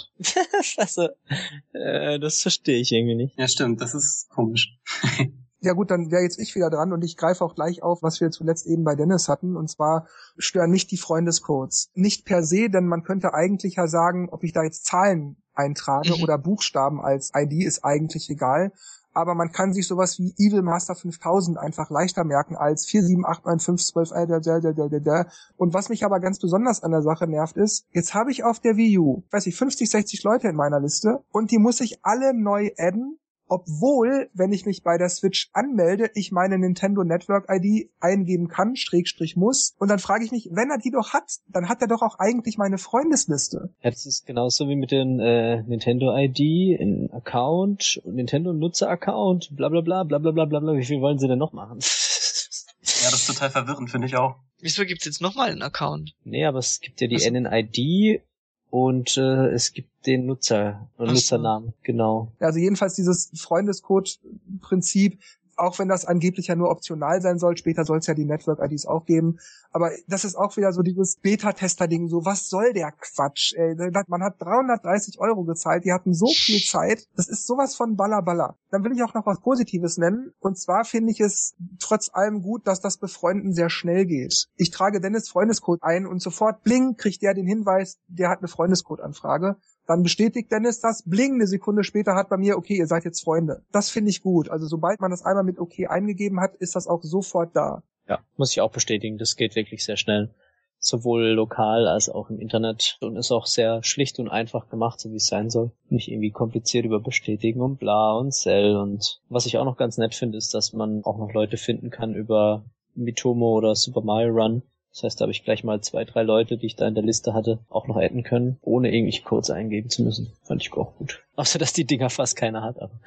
Speaker 3: Scheiße. Äh, das verstehe ich irgendwie nicht.
Speaker 4: Ja, stimmt. Das ist komisch.
Speaker 1: Ja gut, dann wäre jetzt ich wieder dran und ich greife auch gleich auf, was wir zuletzt eben bei Dennis hatten. Und zwar stören nicht die Freundescodes. Nicht per se, denn man könnte eigentlich ja sagen, ob ich da jetzt Zahlen eintrage mhm. oder Buchstaben als ID ist eigentlich egal. Aber man kann sich sowas wie Evil Master 5000 einfach leichter merken als 4789512 und was mich aber ganz besonders an der Sache nervt ist, jetzt habe ich auf der Wii U, weiß ich, 50, 60 Leute in meiner Liste und die muss ich alle neu adden obwohl, wenn ich mich bei der Switch anmelde, ich meine Nintendo Network ID eingeben kann, Schrägstrich muss. Und dann frage ich mich, wenn er die doch hat, dann hat er doch auch eigentlich meine Freundesliste.
Speaker 3: Ja, das ist genauso wie mit den äh, Nintendo ID, in Account, Nintendo Nutzer Account, bla bla bla bla bla bla bla. Wie viel wollen sie denn noch machen?
Speaker 4: ja, das ist total verwirrend, finde ich auch.
Speaker 2: Wieso gibt's jetzt nochmal einen Account?
Speaker 3: Nee, aber es gibt ja die also, NNID und äh, es gibt den Nutzer, Nutzernamen, genau.
Speaker 1: Also jedenfalls dieses Freundescode-Prinzip auch wenn das angeblich ja nur optional sein soll, später soll es ja die Network-IDs auch geben. Aber das ist auch wieder so dieses Beta-Tester-Ding, so was soll der Quatsch? Ey? Man hat 330 Euro gezahlt, die hatten so viel Zeit, das ist sowas von Balla Dann will ich auch noch was Positives nennen. Und zwar finde ich es trotz allem gut, dass das Befreunden sehr schnell geht. Ich trage Dennis Freundescode ein und sofort bling, kriegt der den Hinweis, der hat eine Freundescode-Anfrage. Dann bestätigt Dennis das, bling, eine Sekunde später hat bei mir, okay, ihr seid jetzt Freunde. Das finde ich gut. Also sobald man das einmal mit okay eingegeben hat, ist das auch sofort da.
Speaker 3: Ja, muss ich auch bestätigen. Das geht wirklich sehr schnell. Sowohl lokal als auch im Internet und ist auch sehr schlicht und einfach gemacht, so wie es sein soll. Nicht irgendwie kompliziert über Bestätigen und bla und Cell und was ich auch noch ganz nett finde, ist, dass man auch noch Leute finden kann über Mitomo oder Super Mario Run, das heißt, da habe ich gleich mal zwei, drei Leute, die ich da in der Liste hatte, auch noch adden können, ohne irgendwie Codes eingeben zu müssen. Fand ich auch gut. Außer, dass die Dinger fast keiner hat, aber.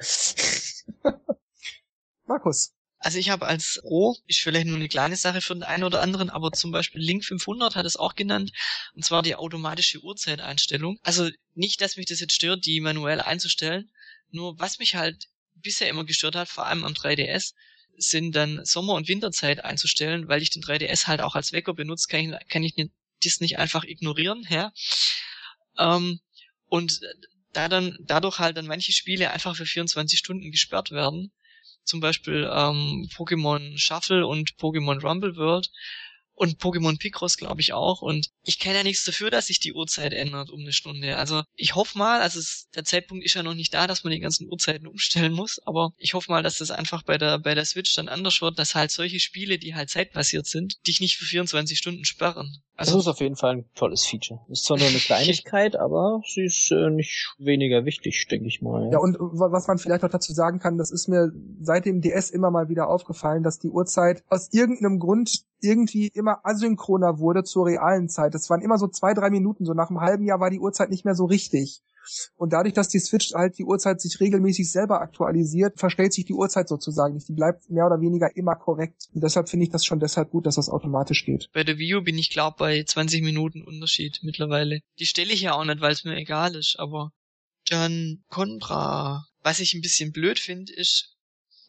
Speaker 1: Markus.
Speaker 2: Also ich habe als Pro, ist vielleicht nur eine kleine Sache für den einen oder anderen, aber zum Beispiel Link 500 hat es auch genannt, und zwar die automatische Uhrzeiteinstellung. Also nicht, dass mich das jetzt stört, die manuell einzustellen, nur was mich halt bisher immer gestört hat, vor allem am 3DS, sind dann Sommer- und Winterzeit einzustellen, weil ich den 3DS halt auch als Wecker benutze, kann ich, kann ich das nicht einfach ignorieren, ja. Ähm, und da dann, dadurch halt dann manche Spiele einfach für 24 Stunden gesperrt werden, zum Beispiel ähm, Pokémon Shuffle und Pokémon Rumble World, und Pokémon Picross glaube ich auch. Und ich kenne ja nichts dafür, dass sich die Uhrzeit ändert um eine Stunde. Also ich hoffe mal, also es, der Zeitpunkt ist ja noch nicht da, dass man die ganzen Uhrzeiten umstellen muss, aber ich hoffe mal, dass das einfach bei der, bei der Switch dann anders wird, dass halt solche Spiele, die halt zeitbasiert sind, dich nicht für 24 Stunden sperren.
Speaker 3: Also das ist auf jeden Fall ein tolles Feature. Ist zwar nur eine Kleinigkeit, aber sie ist äh, nicht weniger wichtig, denke ich mal.
Speaker 1: Ja. ja, und was man vielleicht auch dazu sagen kann, das ist mir seit dem DS immer mal wieder aufgefallen, dass die Uhrzeit aus irgendeinem Grund irgendwie immer asynchroner wurde zur realen Zeit. Das waren immer so zwei, drei Minuten. So nach einem halben Jahr war die Uhrzeit nicht mehr so richtig. Und dadurch, dass die Switch halt die Uhrzeit sich regelmäßig selber aktualisiert, verstellt sich die Uhrzeit sozusagen nicht. Die bleibt mehr oder weniger immer korrekt. Und deshalb finde ich das schon deshalb gut, dass das automatisch geht.
Speaker 2: Bei der View bin ich glaube bei 20 Minuten Unterschied mittlerweile. Die stelle ich ja auch nicht, weil es mir egal ist, aber dann Contra. Was ich ein bisschen blöd finde, ist,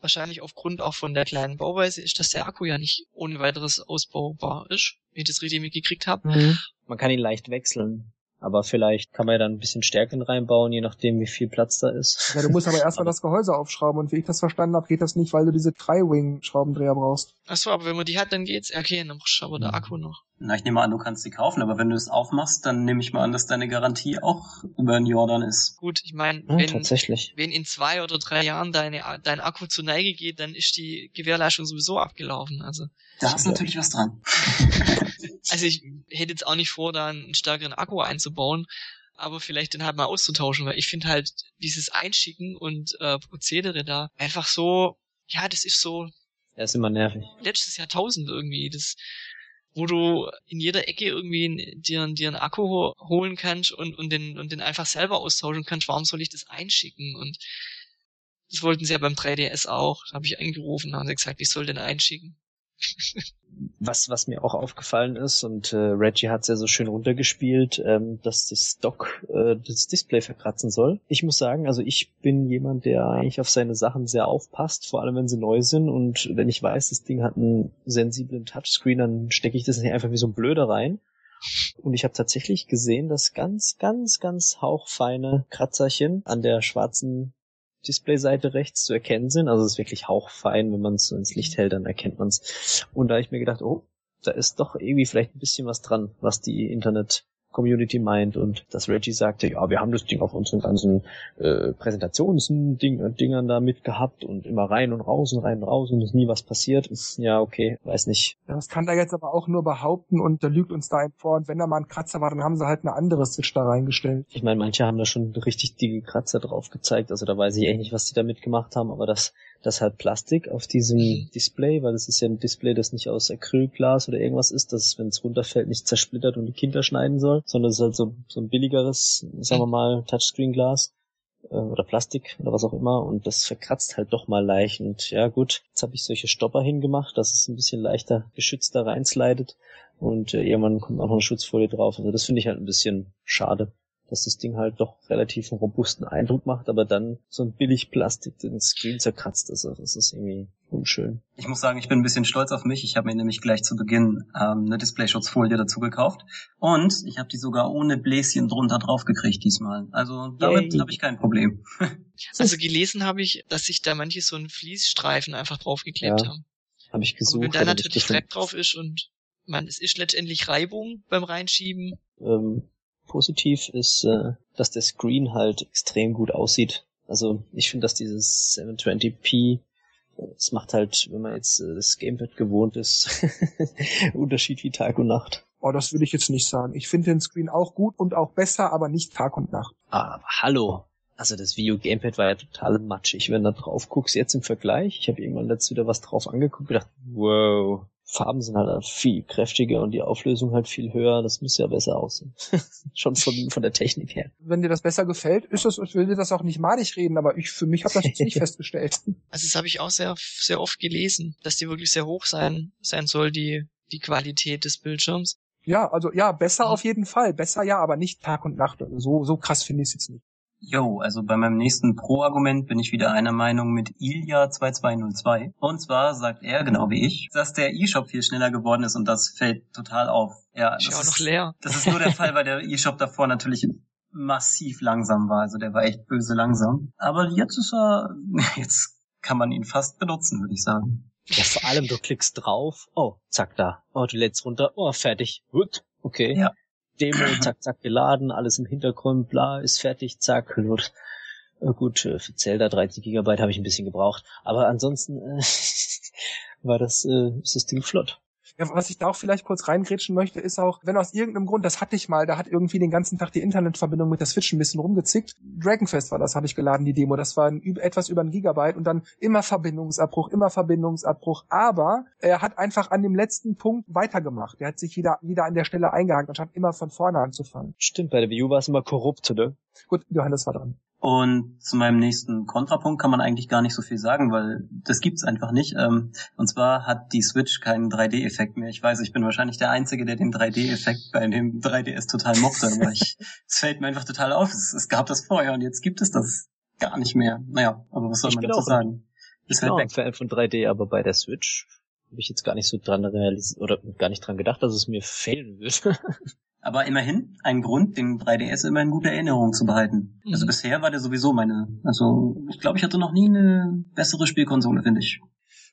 Speaker 2: wahrscheinlich aufgrund auch von der kleinen Bauweise, ist, dass der Akku ja nicht ohne weiteres ausbaubar ist, wenn ich das richtig mitgekriegt habe. Mhm.
Speaker 3: Man kann ihn leicht wechseln. Aber vielleicht kann man ja dann ein bisschen Stärken reinbauen, je nachdem, wie viel Platz da ist.
Speaker 1: Ja, du musst aber erstmal das Gehäuse aufschrauben und wie ich das verstanden habe, geht das nicht, weil du diese Tri-Wing-Schraubendreher brauchst.
Speaker 2: Achso, aber wenn man die hat, dann geht's. Okay, dann brauchst du aber der Akku noch.
Speaker 4: Na, ich nehme an, du kannst sie kaufen, aber wenn du es aufmachst, dann nehme ich mal an, dass deine Garantie auch über ein Jahr dann ist.
Speaker 2: Gut, ich meine,
Speaker 3: ja, wenn, tatsächlich.
Speaker 2: wenn in zwei oder drei Jahren deine, dein Akku zur Neige geht, dann ist die Gewährleistung sowieso abgelaufen. Also
Speaker 4: da ist natürlich was dran.
Speaker 2: also ich hätte jetzt auch nicht vor, da einen stärkeren Akku einzubauen, aber vielleicht den halt mal auszutauschen, weil ich finde halt dieses Einschicken und äh, Prozedere da einfach so, ja, das ist so.
Speaker 3: Er ist immer nervig.
Speaker 2: Letztes Jahrtausend irgendwie. Das wo du in jeder Ecke irgendwie dir, dir einen Akku holen kannst und, und, den, und den einfach selber austauschen kannst. Warum soll ich das einschicken? Und das wollten sie ja beim 3DS auch. Da habe ich angerufen und haben sie gesagt, ich soll den einschicken
Speaker 3: was, was mir auch aufgefallen ist, und äh, Reggie hat es ja so schön runtergespielt, ähm, dass das Dock äh, das Display verkratzen soll. Ich muss sagen, also ich bin jemand, der eigentlich auf seine Sachen sehr aufpasst, vor allem wenn sie neu sind. Und wenn ich weiß, das Ding hat einen sensiblen Touchscreen, dann stecke ich das nicht einfach wie so ein Blöder rein. Und ich habe tatsächlich gesehen, dass ganz, ganz, ganz hauchfeine Kratzerchen an der schwarzen Displayseite rechts zu erkennen sind. Also es ist wirklich hauchfein, wenn man es so ins Licht hält, dann erkennt man es. Und da habe ich mir gedacht, oh, da ist doch irgendwie vielleicht ein bisschen was dran, was die Internet Community meint und dass Reggie sagte, ja, wir haben das Ding auf unseren ganzen äh, Präsentationsdingern da mitgehabt und immer rein und raus und rein und raus und ist nie was passiert. Ja, okay, weiß nicht.
Speaker 1: Ja, das kann er jetzt aber auch nur behaupten und der lügt uns da ein vor. Und wenn da mal ein Kratzer war, dann haben sie halt eine andere Switch da reingestellt.
Speaker 3: Ich meine, manche haben da schon richtig dicke Kratzer drauf gezeigt, also da weiß ich echt nicht, was die da mitgemacht haben, aber das das halt Plastik auf diesem Display, weil das ist ja ein Display, das nicht aus Acrylglas oder irgendwas ist, das, wenn es runterfällt, nicht zersplittert und die Kinder schneiden soll, sondern es ist halt so, so ein billigeres, sagen wir mal, Touchscreen-Glas äh, oder Plastik oder was auch immer. Und das verkratzt halt doch mal leicht. Und ja gut, jetzt habe ich solche Stopper hingemacht, dass es ein bisschen leichter geschützter reinslidet. Und äh, irgendwann kommt auch noch eine Schutzfolie drauf. Also das finde ich halt ein bisschen schade dass das Ding halt doch relativ einen robusten Eindruck macht, aber dann so ein billig Plastik den Screen zerkratzt. Also das ist irgendwie unschön.
Speaker 4: Ich muss sagen, ich bin ein bisschen stolz auf mich. Ich habe mir nämlich gleich zu Beginn ähm, eine Displayschutzfolie dazu gekauft und ich habe die sogar ohne Bläschen drunter drauf gekriegt diesmal. Also damit habe ich kein Problem.
Speaker 2: also gelesen habe ich, dass sich da manche so einen Fließstreifen einfach draufgeklebt ja, haben.
Speaker 3: Habe ich gesucht. Und
Speaker 2: wenn da natürlich Dreck drauf ist und man, es ist letztendlich Reibung beim Reinschieben.
Speaker 3: Ähm, positiv ist, äh, dass der Screen halt extrem gut aussieht. Also ich finde, dass dieses 720p es macht halt, wenn man jetzt äh, das Gamepad gewohnt ist, Unterschied wie Tag und Nacht.
Speaker 1: Oh, das würde ich jetzt nicht sagen. Ich finde den Screen auch gut und auch besser, aber nicht Tag und Nacht.
Speaker 3: Aber hallo. Also das Video Gamepad war ja total matschig. Wenn du da drauf guckst, jetzt im Vergleich, ich habe irgendwann letztens wieder was drauf angeguckt und gedacht, wow, Farben sind halt viel kräftiger und die Auflösung halt viel höher. Das muss ja besser aussehen. Schon von, von der Technik her.
Speaker 1: Wenn dir das besser gefällt, ist das, ich will dir das auch nicht madig reden, aber ich für mich habe das jetzt nicht festgestellt.
Speaker 2: Also das habe ich auch sehr, sehr oft gelesen, dass die wirklich sehr hoch sein, sein soll, die, die Qualität des Bildschirms.
Speaker 1: Ja, also ja, besser auf jeden Fall. Besser ja, aber nicht Tag und Nacht. So, so krass finde ich es jetzt nicht.
Speaker 4: Jo, also bei meinem nächsten Pro-Argument bin ich wieder einer Meinung mit Ilya2202. Und zwar sagt er, genau wie ich, dass der E-Shop viel schneller geworden ist und das fällt total auf. Ja,
Speaker 2: ich
Speaker 4: das
Speaker 2: auch noch leer.
Speaker 4: Das ist nur der Fall, weil der E-Shop davor natürlich massiv langsam war. Also der war echt böse langsam. Aber jetzt ist er, jetzt kann man ihn fast benutzen, würde ich sagen.
Speaker 3: Ja, vor allem du klickst drauf, oh, zack da, oh, du lädst runter, oh, fertig, gut, okay. Ja. Demo, zack, zack, geladen, alles im Hintergrund, bla, ist fertig, zack, wird. Äh, gut, äh, für Zelda 30 Gigabyte habe ich ein bisschen gebraucht, aber ansonsten äh, war das, äh, Ding flott.
Speaker 1: Ja, was ich da auch vielleicht kurz reingrätschen möchte, ist auch, wenn aus irgendeinem Grund, das hatte ich mal, da hat irgendwie den ganzen Tag die Internetverbindung mit der Switch ein bisschen rumgezickt. Dragonfest war das, habe ich geladen, die Demo. Das war ein, etwas über ein Gigabyte und dann immer Verbindungsabbruch, immer Verbindungsabbruch. Aber er hat einfach an dem letzten Punkt weitergemacht. Er hat sich wieder, wieder an der Stelle eingehakt, anstatt immer von vorne anzufangen.
Speaker 3: Stimmt, bei der Wii U war es immer korrupt, oder?
Speaker 1: Gut, Johannes war dran.
Speaker 4: Und zu meinem nächsten Kontrapunkt kann man eigentlich gar nicht so viel sagen, weil das gibt's einfach nicht. Ähm, und zwar hat die Switch keinen 3D-Effekt mehr. Ich weiß, ich bin wahrscheinlich der Einzige, der den 3D-Effekt bei dem 3DS total mochte, aber ich, es fällt mir einfach total auf. Es, es, gab das vorher und jetzt gibt es das gar nicht mehr. Naja, aber was soll ich man dazu sagen?
Speaker 3: Ich bin auch ein Fan von 3D, aber bei der Switch habe ich jetzt gar nicht so dran realisiert oder gar nicht dran gedacht, dass es mir fehlen würde.
Speaker 4: Aber immerhin ein Grund, den 3DS immer in guter Erinnerung zu behalten. Mhm. Also bisher war der sowieso meine. Also ich glaube, ich hatte noch nie eine bessere Spielkonsole, finde ich.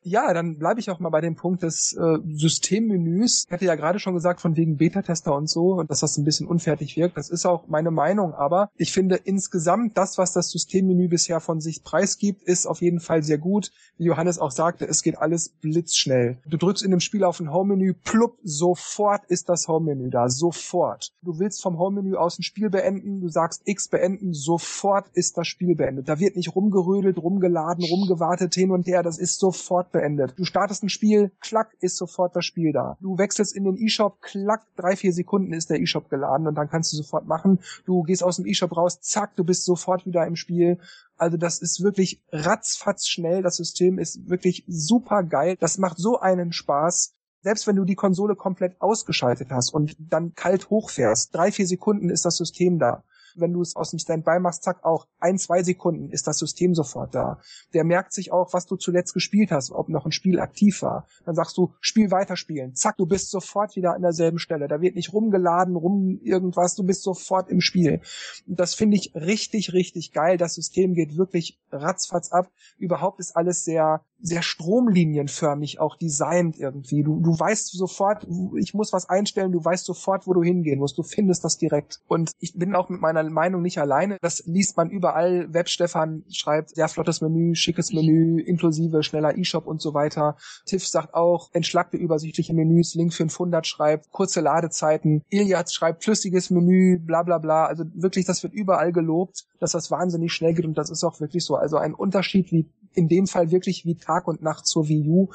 Speaker 1: Ja, dann bleibe ich auch mal bei dem Punkt des äh, Systemmenüs. Ich hatte ja gerade schon gesagt, von wegen Beta-Tester und so, und dass das ein bisschen unfertig wirkt. Das ist auch meine Meinung, aber ich finde insgesamt das, was das Systemmenü bisher von sich preisgibt, ist auf jeden Fall sehr gut. Wie Johannes auch sagte, es geht alles blitzschnell. Du drückst in dem Spiel auf ein Home-Menü, plupp, sofort ist das Home-Menü da, sofort. Du willst vom Home-Menü aus ein Spiel beenden, du sagst X beenden, sofort ist das Spiel beendet. Da wird nicht rumgerödelt, rumgeladen, rumgewartet hin und her, das ist sofort beendet. Du startest ein Spiel, klack, ist sofort das Spiel da. Du wechselst in den E-Shop, klack, drei, vier Sekunden ist der E-Shop geladen und dann kannst du sofort machen. Du gehst aus dem E-Shop raus, zack, du bist sofort wieder im Spiel. Also das ist wirklich ratzfatz schnell. Das System ist wirklich super geil. Das macht so einen Spaß selbst wenn du die Konsole komplett ausgeschaltet hast und dann kalt hochfährst, drei, vier Sekunden ist das System da wenn du es aus dem Standby machst, zack, auch ein, zwei Sekunden ist das System sofort da. Der merkt sich auch, was du zuletzt gespielt hast, ob noch ein Spiel aktiv war. Dann sagst du, Spiel weiterspielen. Zack, du bist sofort wieder an derselben Stelle. Da wird nicht rumgeladen, rum irgendwas, du bist sofort im Spiel. Das finde ich richtig, richtig geil. Das System geht wirklich ratzfatz ab. Überhaupt ist alles sehr, sehr stromlinienförmig auch designt irgendwie. Du, du weißt sofort, ich muss was einstellen, du weißt sofort, wo du hingehen musst. Du findest das direkt. Und ich bin auch mit meiner Meinung nicht alleine. Das liest man überall. Web Stefan schreibt sehr flottes Menü, schickes Menü, inklusive schneller E-Shop und so weiter. Tiff sagt auch, entschlackte übersichtliche Menüs. Link 500 schreibt, kurze Ladezeiten. Iliad schreibt flüssiges Menü, bla bla bla. Also wirklich, das wird überall gelobt, dass das wahnsinnig schnell geht und das ist auch wirklich so. Also ein Unterschied wie in dem Fall wirklich wie Tag und Nacht zur Wii U.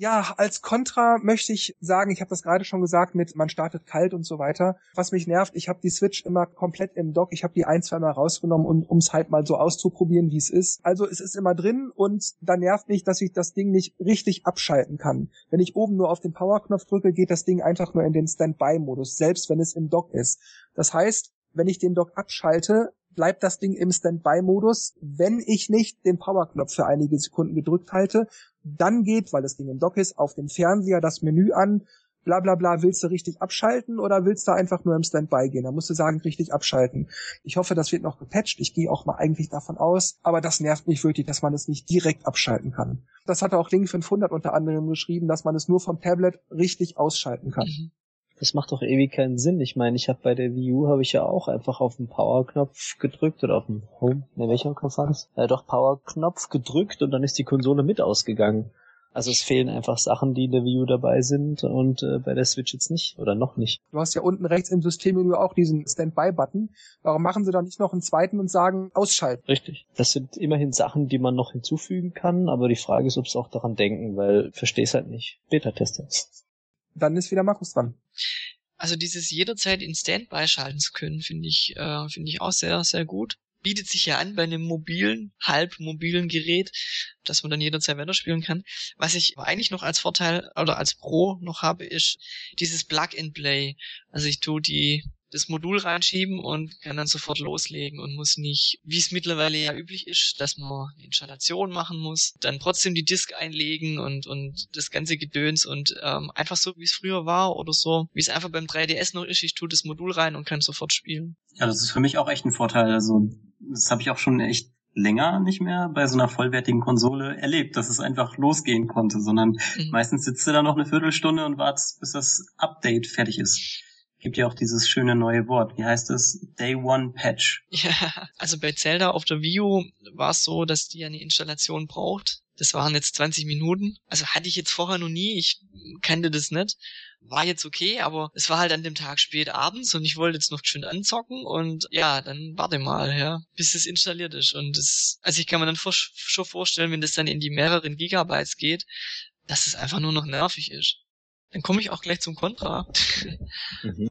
Speaker 1: Ja, als Kontra möchte ich sagen, ich habe das gerade schon gesagt mit man startet kalt und so weiter. Was mich nervt, ich habe die Switch immer komplett im Dock. Ich habe die ein, zwei Mal rausgenommen, um es halt mal so auszuprobieren, wie es ist. Also es ist immer drin und da nervt mich, dass ich das Ding nicht richtig abschalten kann. Wenn ich oben nur auf den Powerknopf drücke, geht das Ding einfach nur in den Standby-Modus, selbst wenn es im Dock ist. Das heißt, wenn ich den Dock abschalte, bleibt das Ding im Standby-Modus, wenn ich nicht den Powerknopf für einige Sekunden gedrückt halte. Dann geht, weil das Ding im Dock ist, auf dem Fernseher das Menü an, bla bla bla, willst du richtig abschalten oder willst du einfach nur im Standby gehen? Da musst du sagen, richtig abschalten. Ich hoffe, das wird noch gepatcht. Ich gehe auch mal eigentlich davon aus, aber das nervt mich wirklich, dass man es nicht direkt abschalten kann. Das hat auch Link 500 unter anderem geschrieben, dass man es nur vom Tablet richtig ausschalten kann. Mhm
Speaker 3: das macht doch ewig keinen Sinn. Ich meine, ich habe bei der Wii U habe ich ja auch einfach auf den Power-Knopf gedrückt oder auf den Home, ne, welcher Knopf war das? Äh, doch Power-Knopf gedrückt und dann ist die Konsole mit ausgegangen. Also es fehlen einfach Sachen, die in der Wii U dabei sind und äh, bei der Switch jetzt nicht oder noch nicht.
Speaker 1: Du hast ja unten rechts im Systemmenü auch diesen Standby-Button. Warum machen sie da nicht noch einen zweiten und sagen ausschalten?
Speaker 3: Richtig. Das sind immerhin Sachen, die man noch hinzufügen kann, aber die Frage ist, ob sie auch daran denken, weil versteh's halt nicht. Beta-Tester.
Speaker 1: Dann ist wieder Markus dran.
Speaker 2: Also dieses jederzeit in Standby schalten zu können, finde ich, äh, finde ich auch sehr, sehr gut. Bietet sich ja an bei einem mobilen, halb mobilen Gerät, dass man dann jederzeit weiterspielen kann. Was ich eigentlich noch als Vorteil oder als Pro noch habe, ist dieses Plug and Play. Also ich tue die das Modul reinschieben und kann dann sofort loslegen und muss nicht, wie es mittlerweile ja üblich ist, dass man eine Installation machen muss, dann trotzdem die Disk einlegen und, und das ganze Gedöns und ähm, einfach so, wie es früher war oder so, wie es einfach beim 3DS noch ist, ich tue das Modul rein und kann sofort spielen.
Speaker 4: Ja, das ist für mich auch echt ein Vorteil. Also das habe ich auch schon echt länger nicht mehr bei so einer vollwertigen Konsole erlebt, dass es einfach losgehen konnte, sondern mhm. meistens sitzt du da noch eine Viertelstunde und wartest, bis das Update fertig ist gibt ja auch dieses schöne neue Wort. Wie heißt es? Day One Patch.
Speaker 2: Ja, also bei Zelda auf der Wii U war es so, dass die eine Installation braucht. Das waren jetzt 20 Minuten. Also hatte ich jetzt vorher noch nie. Ich kannte das nicht. War jetzt okay, aber es war halt an dem Tag spät abends und ich wollte jetzt noch schön anzocken und ja, dann warte mal, ja, bis es installiert ist. Und das, also ich kann mir dann vor, schon vorstellen, wenn das dann in die mehreren Gigabytes geht, dass es einfach nur noch nervig ist. Dann komme ich auch gleich zum Kontra. Mhm.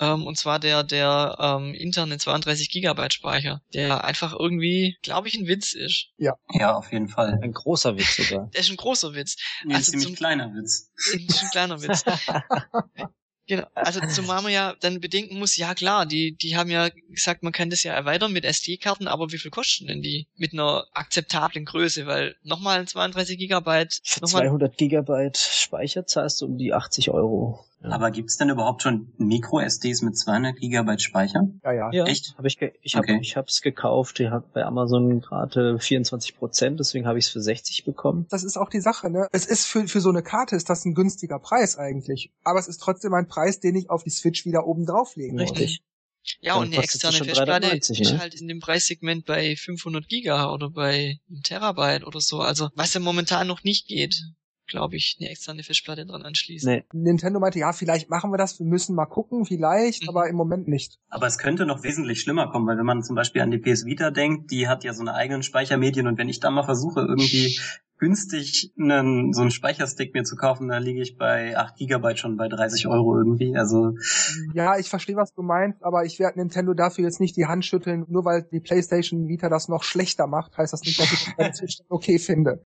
Speaker 2: ähm, und zwar der, der ähm, interne 32 Gigabyte Speicher, der einfach irgendwie, glaube ich, ein Witz ist.
Speaker 4: Ja. Ja, auf jeden Fall.
Speaker 3: Ein großer Witz sogar.
Speaker 2: der ist ein großer Witz.
Speaker 4: Nee, also ein ziemlich zum, kleiner Witz.
Speaker 2: Ein kleiner Witz. Genau, also zumal man ja dann bedenken muss, ja klar, die, die haben ja gesagt, man kann das ja erweitern mit SD-Karten, aber wie viel kosten denn die mit einer akzeptablen Größe? Weil nochmal 32 Gigabyte.
Speaker 3: Für 200 Gigabyte Speicher zahlst du um die 80 Euro.
Speaker 4: Ja. Aber gibt's denn überhaupt schon Micro-SDs mit 200 Gigabyte Speicher?
Speaker 3: Ja, ja. ja Echt? Hab ich ich habe okay. ich hab's gekauft. Ich habe bei Amazon gerade 24 Prozent, deswegen habe ich es für 60 bekommen.
Speaker 1: Das ist auch die Sache, ne? Es ist für für so eine Karte ist das ein günstiger Preis eigentlich, aber es ist trotzdem ein Preis, den ich auf die Switch wieder oben drauflegen muss. Richtig.
Speaker 2: Ja, Dann und eine externe Festplatte ist ne? halt in dem Preissegment bei 500 Giga oder bei einem Terabyte oder so. Also was ja momentan noch nicht geht glaube ich, eine externe Festplatte dran anschließen. Nee.
Speaker 1: Nintendo meinte, ja, vielleicht machen wir das, wir müssen mal gucken, vielleicht, mhm. aber im Moment nicht.
Speaker 4: Aber es könnte noch wesentlich schlimmer kommen, weil wenn man zum Beispiel an die PS Vita denkt, die hat ja so eine eigenen Speichermedien und wenn ich da mal versuche, irgendwie günstig einen, so einen Speicherstick mir zu kaufen, da liege ich bei 8 Gigabyte schon bei 30 Euro irgendwie. Also
Speaker 1: ja, ich verstehe, was du meinst, aber ich werde Nintendo dafür jetzt nicht die Hand schütteln, nur weil die PlayStation Vita das noch schlechter macht, heißt das nicht, dass ich das okay finde.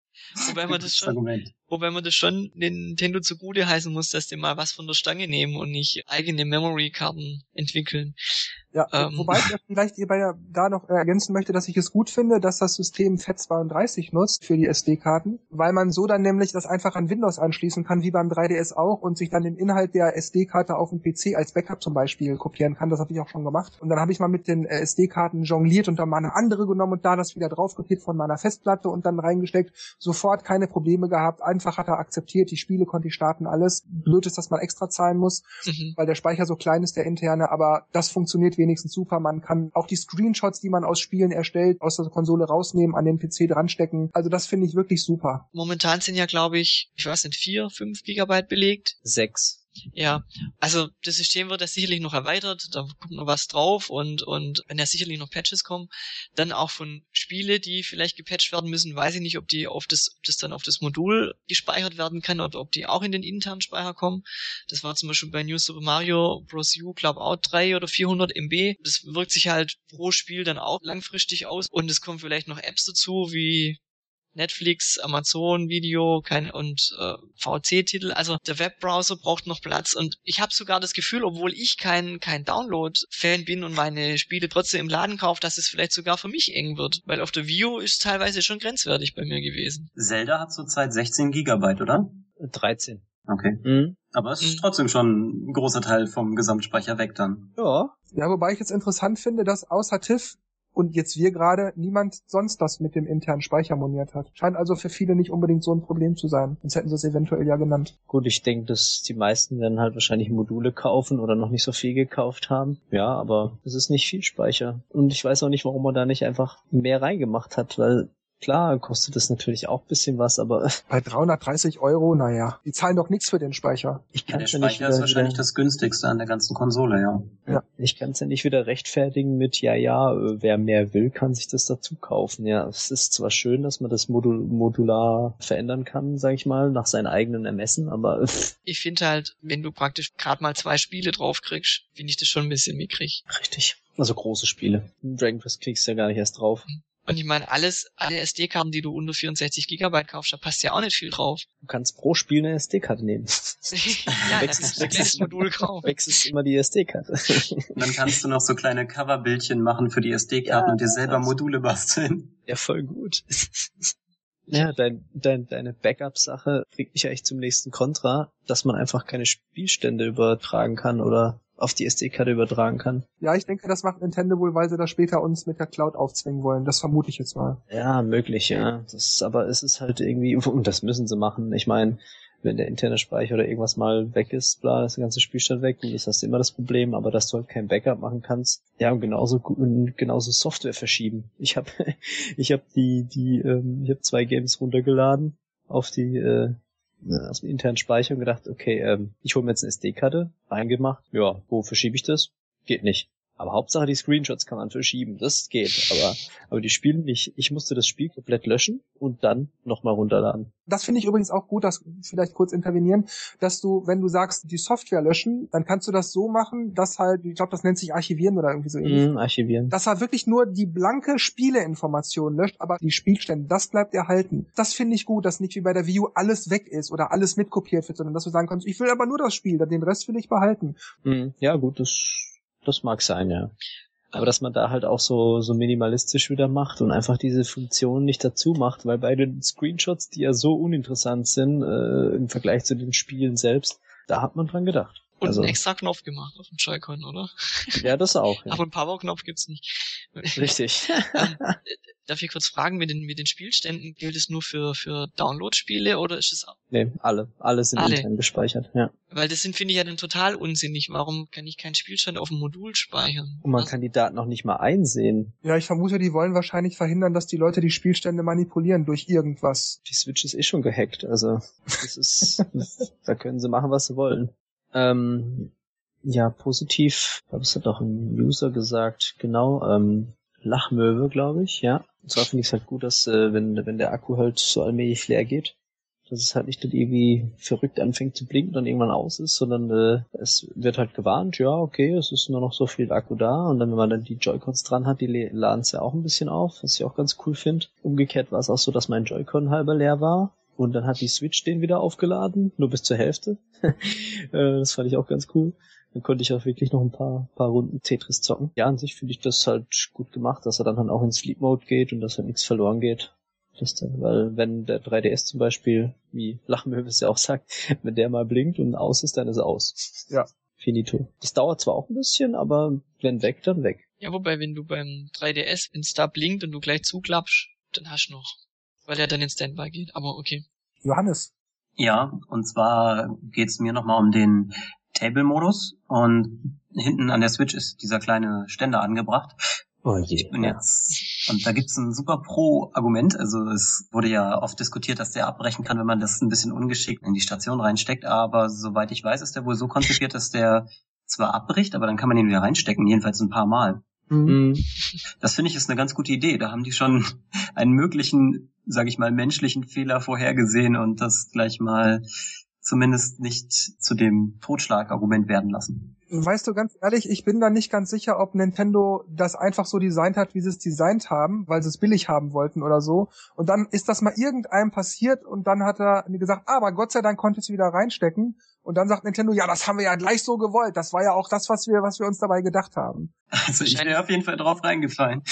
Speaker 2: Wobei man das schon, wobei man das schon Nintendo zugute heißen muss, dass die mal was von der Stange nehmen und nicht eigene Memory-Karten entwickeln.
Speaker 1: Ja, ähm, wobei ich vielleicht hierbei da noch ergänzen möchte, dass ich es gut finde, dass das System FAT32 nutzt für die SD-Karten, weil man so dann nämlich das einfach an Windows anschließen kann, wie beim 3DS auch, und sich dann den Inhalt der SD-Karte auf dem PC als Backup zum Beispiel kopieren kann. Das habe ich auch schon gemacht. Und dann habe ich mal mit den äh, SD-Karten jongliert und dann mal eine andere genommen und da das wieder drauf kopiert von meiner Festplatte und dann reingesteckt. Sofort keine Probleme gehabt. Einfach hat er akzeptiert. Die Spiele konnte ich starten, alles. Blöd ist, dass man extra zahlen muss, mhm. weil der Speicher so klein ist, der interne. Aber das funktioniert wenigstens super. Man kann auch die Screenshots, die man aus Spielen erstellt, aus der Konsole rausnehmen, an den PC dranstecken. Also das finde ich wirklich super.
Speaker 2: Momentan sind ja, glaube ich, ich weiß nicht, vier, fünf Gigabyte belegt.
Speaker 3: Sechs.
Speaker 2: Ja, also das System wird ja sicherlich noch erweitert, da kommt noch was drauf und, und wenn ja sicherlich noch Patches kommen, dann auch von Spiele, die vielleicht gepatcht werden müssen, weiß ich nicht, ob die auf das, ob das dann auf das Modul gespeichert werden kann oder ob die auch in den internen Speicher kommen. Das war zum Beispiel bei New Super Mario Bros. U, glaube auch drei oder 400 MB. Das wirkt sich halt pro Spiel dann auch langfristig aus und es kommen vielleicht noch Apps dazu, wie Netflix, Amazon Video kein, und äh, VC-Titel. Also der Webbrowser braucht noch Platz und ich habe sogar das Gefühl, obwohl ich kein, kein Download-Fan bin und meine Spiele trotzdem im Laden kaufe, dass es vielleicht sogar für mich eng wird, weil auf der View ist teilweise schon grenzwertig bei mir gewesen.
Speaker 4: Zelda hat zurzeit 16 Gigabyte, oder?
Speaker 3: 13.
Speaker 4: Okay. Mhm. Aber es ist mhm. trotzdem schon ein großer Teil vom Gesamtspeicher weg dann.
Speaker 1: Ja. Ja, wobei ich jetzt interessant finde, dass außer TIFF und jetzt wir gerade niemand sonst das mit dem internen Speicher moniert hat. Scheint also für viele nicht unbedingt so ein Problem zu sein. Sonst hätten sie es eventuell ja genannt.
Speaker 3: Gut, ich denke, dass die meisten werden halt wahrscheinlich Module kaufen oder noch nicht so viel gekauft haben. Ja, aber es ist nicht viel Speicher. Und ich weiß auch nicht, warum man da nicht einfach mehr reingemacht hat, weil Klar, kostet das natürlich auch bisschen was, aber...
Speaker 1: Bei 330 Euro, naja, die zahlen doch nichts für den Speicher.
Speaker 4: Ich kann ja, der Speicher ja ist wahrscheinlich wieder, das günstigste an der ganzen Konsole, ja.
Speaker 3: Ja, ich kann es ja nicht wieder rechtfertigen mit, ja, ja, wer mehr will, kann sich das dazu kaufen. Ja, es ist zwar schön, dass man das Modul modular verändern kann, sag ich mal, nach seinen eigenen Ermessen, aber...
Speaker 2: Ich finde halt, wenn du praktisch gerade mal zwei Spiele draufkriegst, finde ich das schon ein bisschen mickrig.
Speaker 3: Richtig. Also große Spiele. Dragon Quest kriegst du ja gar nicht erst drauf. Mhm.
Speaker 2: Und ich meine, alles, alle SD-Karten, die du unter 64 Gigabyte kaufst, da passt ja auch nicht viel drauf.
Speaker 3: Du kannst pro Spiel eine SD-Karte nehmen.
Speaker 2: ja, wechselst, wechselst Modul kaufen.
Speaker 3: Wechselst immer die SD-Karte.
Speaker 4: dann kannst du noch so kleine Coverbildchen machen für die SD-Karten ja, und dir selber Module basteln.
Speaker 3: Ja, voll gut. Ja, dein, dein, deine Backup-Sache bringt mich eigentlich zum nächsten Kontra, dass man einfach keine Spielstände übertragen kann oder auf die SD-Karte übertragen kann.
Speaker 1: Ja, ich denke, das macht Nintendo wohl, weil sie das später uns mit der Cloud aufzwingen wollen. Das vermute ich jetzt mal.
Speaker 3: Ja, möglich, ja. Das, aber es ist halt irgendwie, und das müssen sie machen. Ich meine, wenn der interne Speicher oder irgendwas mal weg ist, bla, ist der ganze Spielstand weg, und das hast du immer das Problem, aber dass du halt kein Backup machen kannst, ja, und genauso genauso Software verschieben. Ich habe ich habe die die ähm, ich habe zwei Games runtergeladen auf die äh, aus dem internen Speicher und gedacht, okay, ähm, ich hole mir jetzt eine SD-Karte, reingemacht, ja, wo verschiebe ich das? Geht nicht. Aber Hauptsache die Screenshots kann man verschieben, das geht. Aber, aber die Spiele nicht. Ich musste das Spiel komplett löschen und dann nochmal runterladen.
Speaker 1: Das finde ich übrigens auch gut, das vielleicht kurz intervenieren, dass du, wenn du sagst, die Software löschen, dann kannst du das so machen, dass halt, ich glaube, das nennt sich Archivieren oder irgendwie so
Speaker 3: ähnlich. Mm, archivieren.
Speaker 1: Dass er wirklich nur die blanke Spieleinformation löscht, aber die Spielstände, das bleibt erhalten. Das finde ich gut, dass nicht wie bei der View alles weg ist oder alles mitkopiert wird, sondern dass du sagen kannst, ich will aber nur das Spiel, den Rest will ich behalten.
Speaker 3: Mm, ja, gut, das das mag sein, ja. Aber dass man da halt auch so, so minimalistisch wieder macht und einfach diese Funktion nicht dazu macht, weil bei den Screenshots, die ja so uninteressant sind äh, im Vergleich zu den Spielen selbst, da hat man dran gedacht.
Speaker 2: Und also, einen extra Knopf gemacht auf dem Joy-Con, oder?
Speaker 3: Ja, das auch.
Speaker 2: Ja. Aber einen Power-Knopf gibt's nicht.
Speaker 3: Richtig.
Speaker 2: darf ich kurz fragen, mit den, mit den Spielständen, gilt es nur für, für Download-Spiele oder ist es auch?
Speaker 3: Nee, alle. Alle sind alle. intern gespeichert, ja.
Speaker 2: Weil das sind, finde ich ja dann total unsinnig. Warum kann ich keinen Spielstand auf dem Modul speichern?
Speaker 3: Und man Was? kann die Daten noch nicht mal einsehen.
Speaker 1: Ja, ich vermute, die wollen wahrscheinlich verhindern, dass die Leute die Spielstände manipulieren durch irgendwas.
Speaker 3: Die Switch ist eh schon gehackt, also das ist, da können sie machen, was sie wollen. Ähm, ja, positiv, ich glaube, es hat auch ein User gesagt, genau, ähm, Lachmöwe, glaube ich, ja. Und zwar finde ich es halt gut, dass äh, wenn, wenn der Akku halt so allmählich leer geht, dass es halt nicht dann irgendwie verrückt anfängt zu blinken und irgendwann aus ist, sondern äh, es wird halt gewarnt, ja, okay, es ist nur noch so viel Akku da und dann, wenn man dann die Joy-Cons dran hat, die laden es ja auch ein bisschen auf, was ich auch ganz cool finde. Umgekehrt war es auch so, dass mein Joy-Con halber leer war und dann hat die Switch den wieder aufgeladen, nur bis zur Hälfte. Äh, das fand ich auch ganz cool. Dann konnte ich auch wirklich noch ein paar, paar Runden Tetris zocken. Ja, an sich finde ich das halt gut gemacht, dass er dann halt auch in Sleep Mode geht und dass halt nichts verloren geht. Das dann, weil wenn der 3DS zum Beispiel, wie Lachmöwe es ja auch sagt, wenn der mal blinkt und aus ist, dann ist er aus.
Speaker 1: Ja.
Speaker 3: Finito. Das dauert zwar auch ein bisschen, aber wenn weg, dann weg.
Speaker 2: Ja, wobei, wenn du beim 3DS, wenn es da blinkt und du gleich zuklappst, dann hast du noch. Weil er dann in Standby geht. Aber okay.
Speaker 1: Johannes.
Speaker 4: Ja, und zwar geht's mir nochmal um den Table-Modus und hinten an der Switch ist dieser kleine Ständer angebracht.
Speaker 3: Oh je.
Speaker 4: Ich bin jetzt, und da gibt's ein super Pro-Argument. Also es wurde ja oft diskutiert, dass der abbrechen kann, wenn man das ein bisschen ungeschickt in die Station reinsteckt. Aber soweit ich weiß, ist der wohl so konzipiert, dass der zwar abbricht, aber dann kann man ihn wieder reinstecken, jedenfalls ein paar Mal.
Speaker 3: Mhm.
Speaker 4: Das finde ich ist eine ganz gute Idee. Da haben die schon einen möglichen, sage ich mal, menschlichen Fehler vorhergesehen und das gleich mal zumindest nicht zu dem Totschlagargument werden lassen.
Speaker 1: Weißt du, ganz ehrlich, ich bin da nicht ganz sicher, ob Nintendo das einfach so designt hat, wie sie es designt haben, weil sie es billig haben wollten oder so. Und dann ist das mal irgendeinem passiert und dann hat er gesagt, ah, aber Gott sei Dank konnte es wieder reinstecken. Und dann sagt Nintendo, ja, das haben wir ja gleich so gewollt. Das war ja auch das, was wir, was wir uns dabei gedacht haben.
Speaker 4: Also ich wäre auf jeden Fall drauf reingefallen.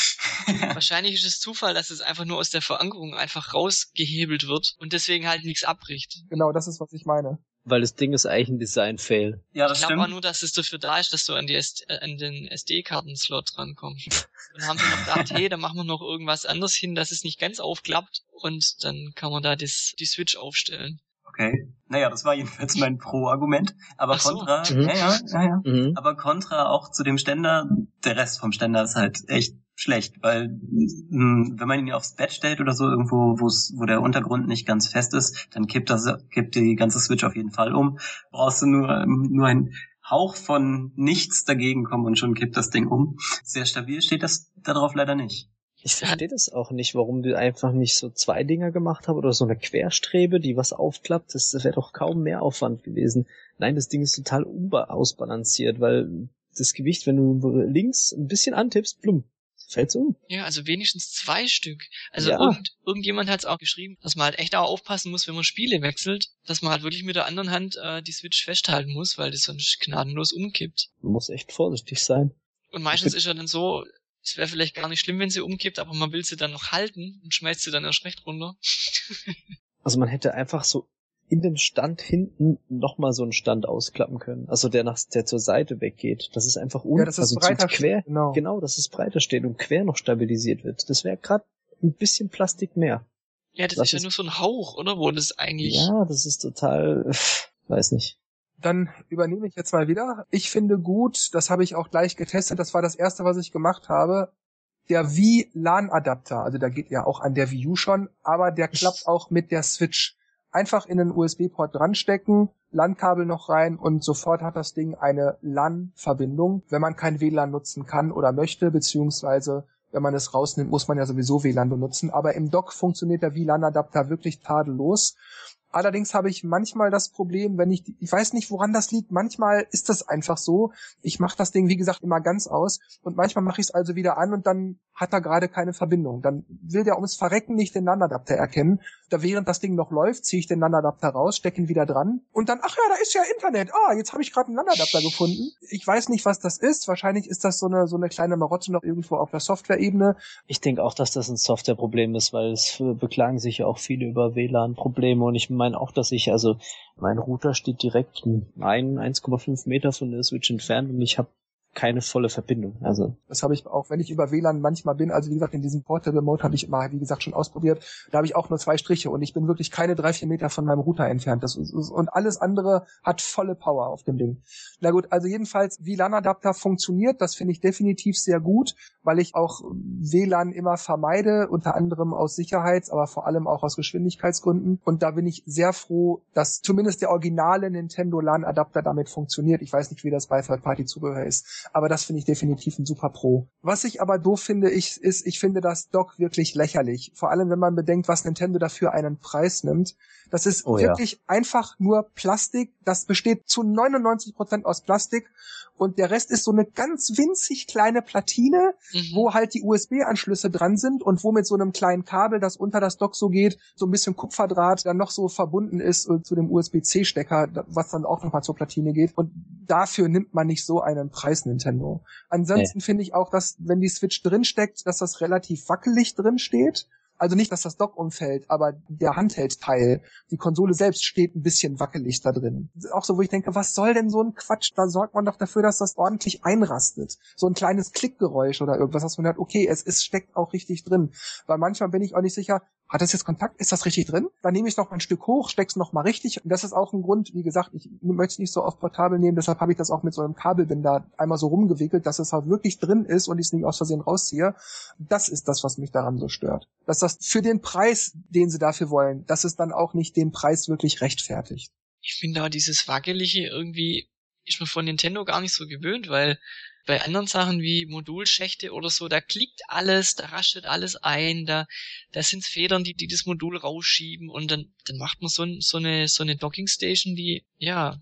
Speaker 2: Wahrscheinlich ist es Zufall, dass es einfach nur aus der Verankerung einfach rausgehebelt wird und deswegen halt nichts abbricht.
Speaker 1: Genau, das ist, was ich meine.
Speaker 3: Weil das Ding ist eigentlich ein Design-Fail.
Speaker 4: ja, das
Speaker 2: ich glaube auch nur, dass es dafür da ist, dass du an, die SD, äh, an den SD-Karten-Slot drankommst. Dann haben sie noch gedacht, hey, da machen wir noch irgendwas anderes hin, dass es nicht ganz aufklappt und dann kann man da das, die Switch aufstellen.
Speaker 4: Okay. Naja, das war jedenfalls mein Pro-Argument. Aber
Speaker 2: so.
Speaker 4: Contra,
Speaker 3: Mhm.
Speaker 4: ja, ja, ja, ja.
Speaker 3: Mhm.
Speaker 4: Aber Contra auch zu dem Ständer, der Rest vom Ständer ist halt echt schlecht, weil mh, wenn man ihn aufs Bett stellt oder so irgendwo, wo's, wo der Untergrund nicht ganz fest ist, dann kippt das, kippt die ganze Switch auf jeden Fall um. Brauchst du nur nur ein Hauch von nichts dagegen kommen und schon kippt das Ding um. Sehr stabil steht das darauf leider nicht.
Speaker 3: Ich verstehe das auch nicht, warum die einfach nicht so zwei Dinger gemacht haben oder so eine Querstrebe, die was aufklappt. Das, wäre doch kaum mehr Aufwand gewesen. Nein, das Ding ist total ausbalanciert, weil das Gewicht, wenn du links ein bisschen antippst, blum, fällt's um.
Speaker 2: Ja, also wenigstens zwei Stück. Also
Speaker 3: Ja.
Speaker 2: irgend, irgendjemand hat es auch geschrieben, dass man halt echt auch aufpassen muss, wenn man Spiele wechselt, dass man halt wirklich mit der anderen Hand äh, die Switch festhalten muss, weil das sonst gnadenlos umkippt.
Speaker 3: Man muss echt vorsichtig sein.
Speaker 2: Und meistens ist ja dann so, es wäre vielleicht gar nicht schlimm, wenn sie umkippt, aber man will sie dann noch halten und schmeißt sie dann erst recht runter.
Speaker 3: Also man hätte einfach so in dem Stand hinten nochmal so einen Stand ausklappen können. Also der nach, der zur Seite weggeht. Das ist einfach un
Speaker 1: Ja, das ist
Speaker 3: also
Speaker 1: breiter
Speaker 3: quer.
Speaker 1: Genau.
Speaker 3: Genau, dass es breiter steht und quer noch stabilisiert wird. Das wäre gerade ein bisschen Plastik mehr.
Speaker 2: Ja, das
Speaker 3: Was
Speaker 2: ist ja nur so ein Hauch, oder? Wo das eigentlich.
Speaker 3: Ja, das ist total, weiß nicht.
Speaker 1: Dann übernehme ich jetzt mal wieder. Ich finde gut, das habe ich auch gleich getestet, das war das erste, was ich gemacht habe. Der Wii LAN Adapter, also der geht ja auch an der Wii U schon, aber der klappt auch mit der Switch. Einfach in den USB-Port dranstecken, LAN-Kabel noch rein und sofort hat das Ding eine LAN-Verbindung, wenn man kein WLAN nutzen kann oder möchte, beziehungsweise wenn man es rausnimmt, muss man ja sowieso WLAN benutzen. Aber im Dock funktioniert der WLAN-Adapter wirklich tadellos. Allerdings habe ich manchmal das Problem, wenn ich, ich weiß nicht, woran das liegt. Manchmal ist das einfach so. Ich mache das Ding, wie gesagt, immer ganz aus und manchmal mache ich es also wieder an und dann hat er gerade keine Verbindung. Dann will der ums Verrecken nicht den LAN-Adapter erkennen. Da während das Ding noch läuft, ziehe ich den LAN-Adapter raus, stecke ihn wieder dran und dann, ach ja, da ist ja Internet. Ah, jetzt habe ich gerade einen LAN-Adapter gefunden. Ich weiß nicht, was das ist. Wahrscheinlich ist das so eine so eine kleine Marotte noch irgendwo auf der Software-Ebene.
Speaker 3: Ich denke auch, dass das ein Softwareproblem ist, weil es beklagen sich ja auch viele über WLAN-Probleme und ich meine auch, dass ich, also mein Router steht direkt ein, 1,5 Meter von der Switch entfernt und ich habe keine volle Verbindung. Also
Speaker 1: Das habe ich auch, wenn ich über WLAN manchmal bin, also wie gesagt, in diesem Portable Mode habe ich mal, wie gesagt, schon ausprobiert. Da habe ich auch nur zwei Striche und ich bin wirklich keine drei, vier Meter von meinem Router entfernt. Das ist, und alles andere hat volle Power auf dem Ding. Na gut, also jedenfalls WLAN-Adapter funktioniert. Das finde ich definitiv sehr gut, weil ich auch WLAN immer vermeide, unter anderem aus Sicherheits-, aber vor allem auch aus Geschwindigkeitsgründen. Und da bin ich sehr froh, dass zumindest der originale Nintendo LAN-Adapter damit funktioniert. Ich weiß nicht, wie das bei Third-Party-Zubehör ist. Aber das finde ich definitiv ein super Pro. Was ich aber doof finde, ich, ist, ich finde das Dock wirklich lächerlich. Vor allem, wenn man bedenkt, was Nintendo dafür einen Preis nimmt. Das ist oh, wirklich ja. einfach nur Plastik. Das besteht zu 99 Prozent aus Plastik und der Rest ist so eine ganz winzig kleine Platine, mhm. wo halt die USB-Anschlüsse dran sind und wo mit so einem kleinen Kabel, das unter das Dock so geht, so ein bisschen Kupferdraht dann noch so verbunden ist äh, zu dem USB-C-Stecker, was dann auch nochmal zur Platine geht. Und dafür nimmt man nicht so einen Preis Nintendo. Ansonsten nee. finde ich auch, dass wenn die Switch drinsteckt, dass das relativ wackelig drin steht. Also nicht, dass das Dock umfällt, aber der Handheld-Teil, die Konsole selbst steht ein bisschen wackelig da drin. Auch so, wo ich denke, was soll denn so ein Quatsch? Da sorgt man doch dafür, dass das ordentlich einrastet. So ein kleines Klickgeräusch oder irgendwas, was man hört, okay, es ist, steckt auch richtig drin. Weil manchmal bin ich auch nicht sicher, hat das jetzt Kontakt? Ist das richtig drin? Dann nehme ich noch ein Stück hoch, steck's noch mal richtig. Und das ist auch ein Grund, wie gesagt, ich möchte es nicht so oft portabel nehmen, deshalb habe ich das auch mit so einem Kabelbinder einmal so rumgewickelt, dass es halt wirklich drin ist und ich es nicht aus Versehen rausziehe. Das ist das, was mich daran so stört. Dass das für den Preis, den sie dafür wollen, dass es dann auch nicht den Preis wirklich rechtfertigt.
Speaker 2: Ich finde da dieses Wackelige irgendwie ist man von Nintendo gar nicht so gewöhnt, weil bei anderen Sachen wie Modulschächte oder so, da klickt alles, da raschelt alles ein, da, da sind Federn, die, die das Modul rausschieben und dann, dann macht man so, so eine, so eine Dockingstation, die, ja,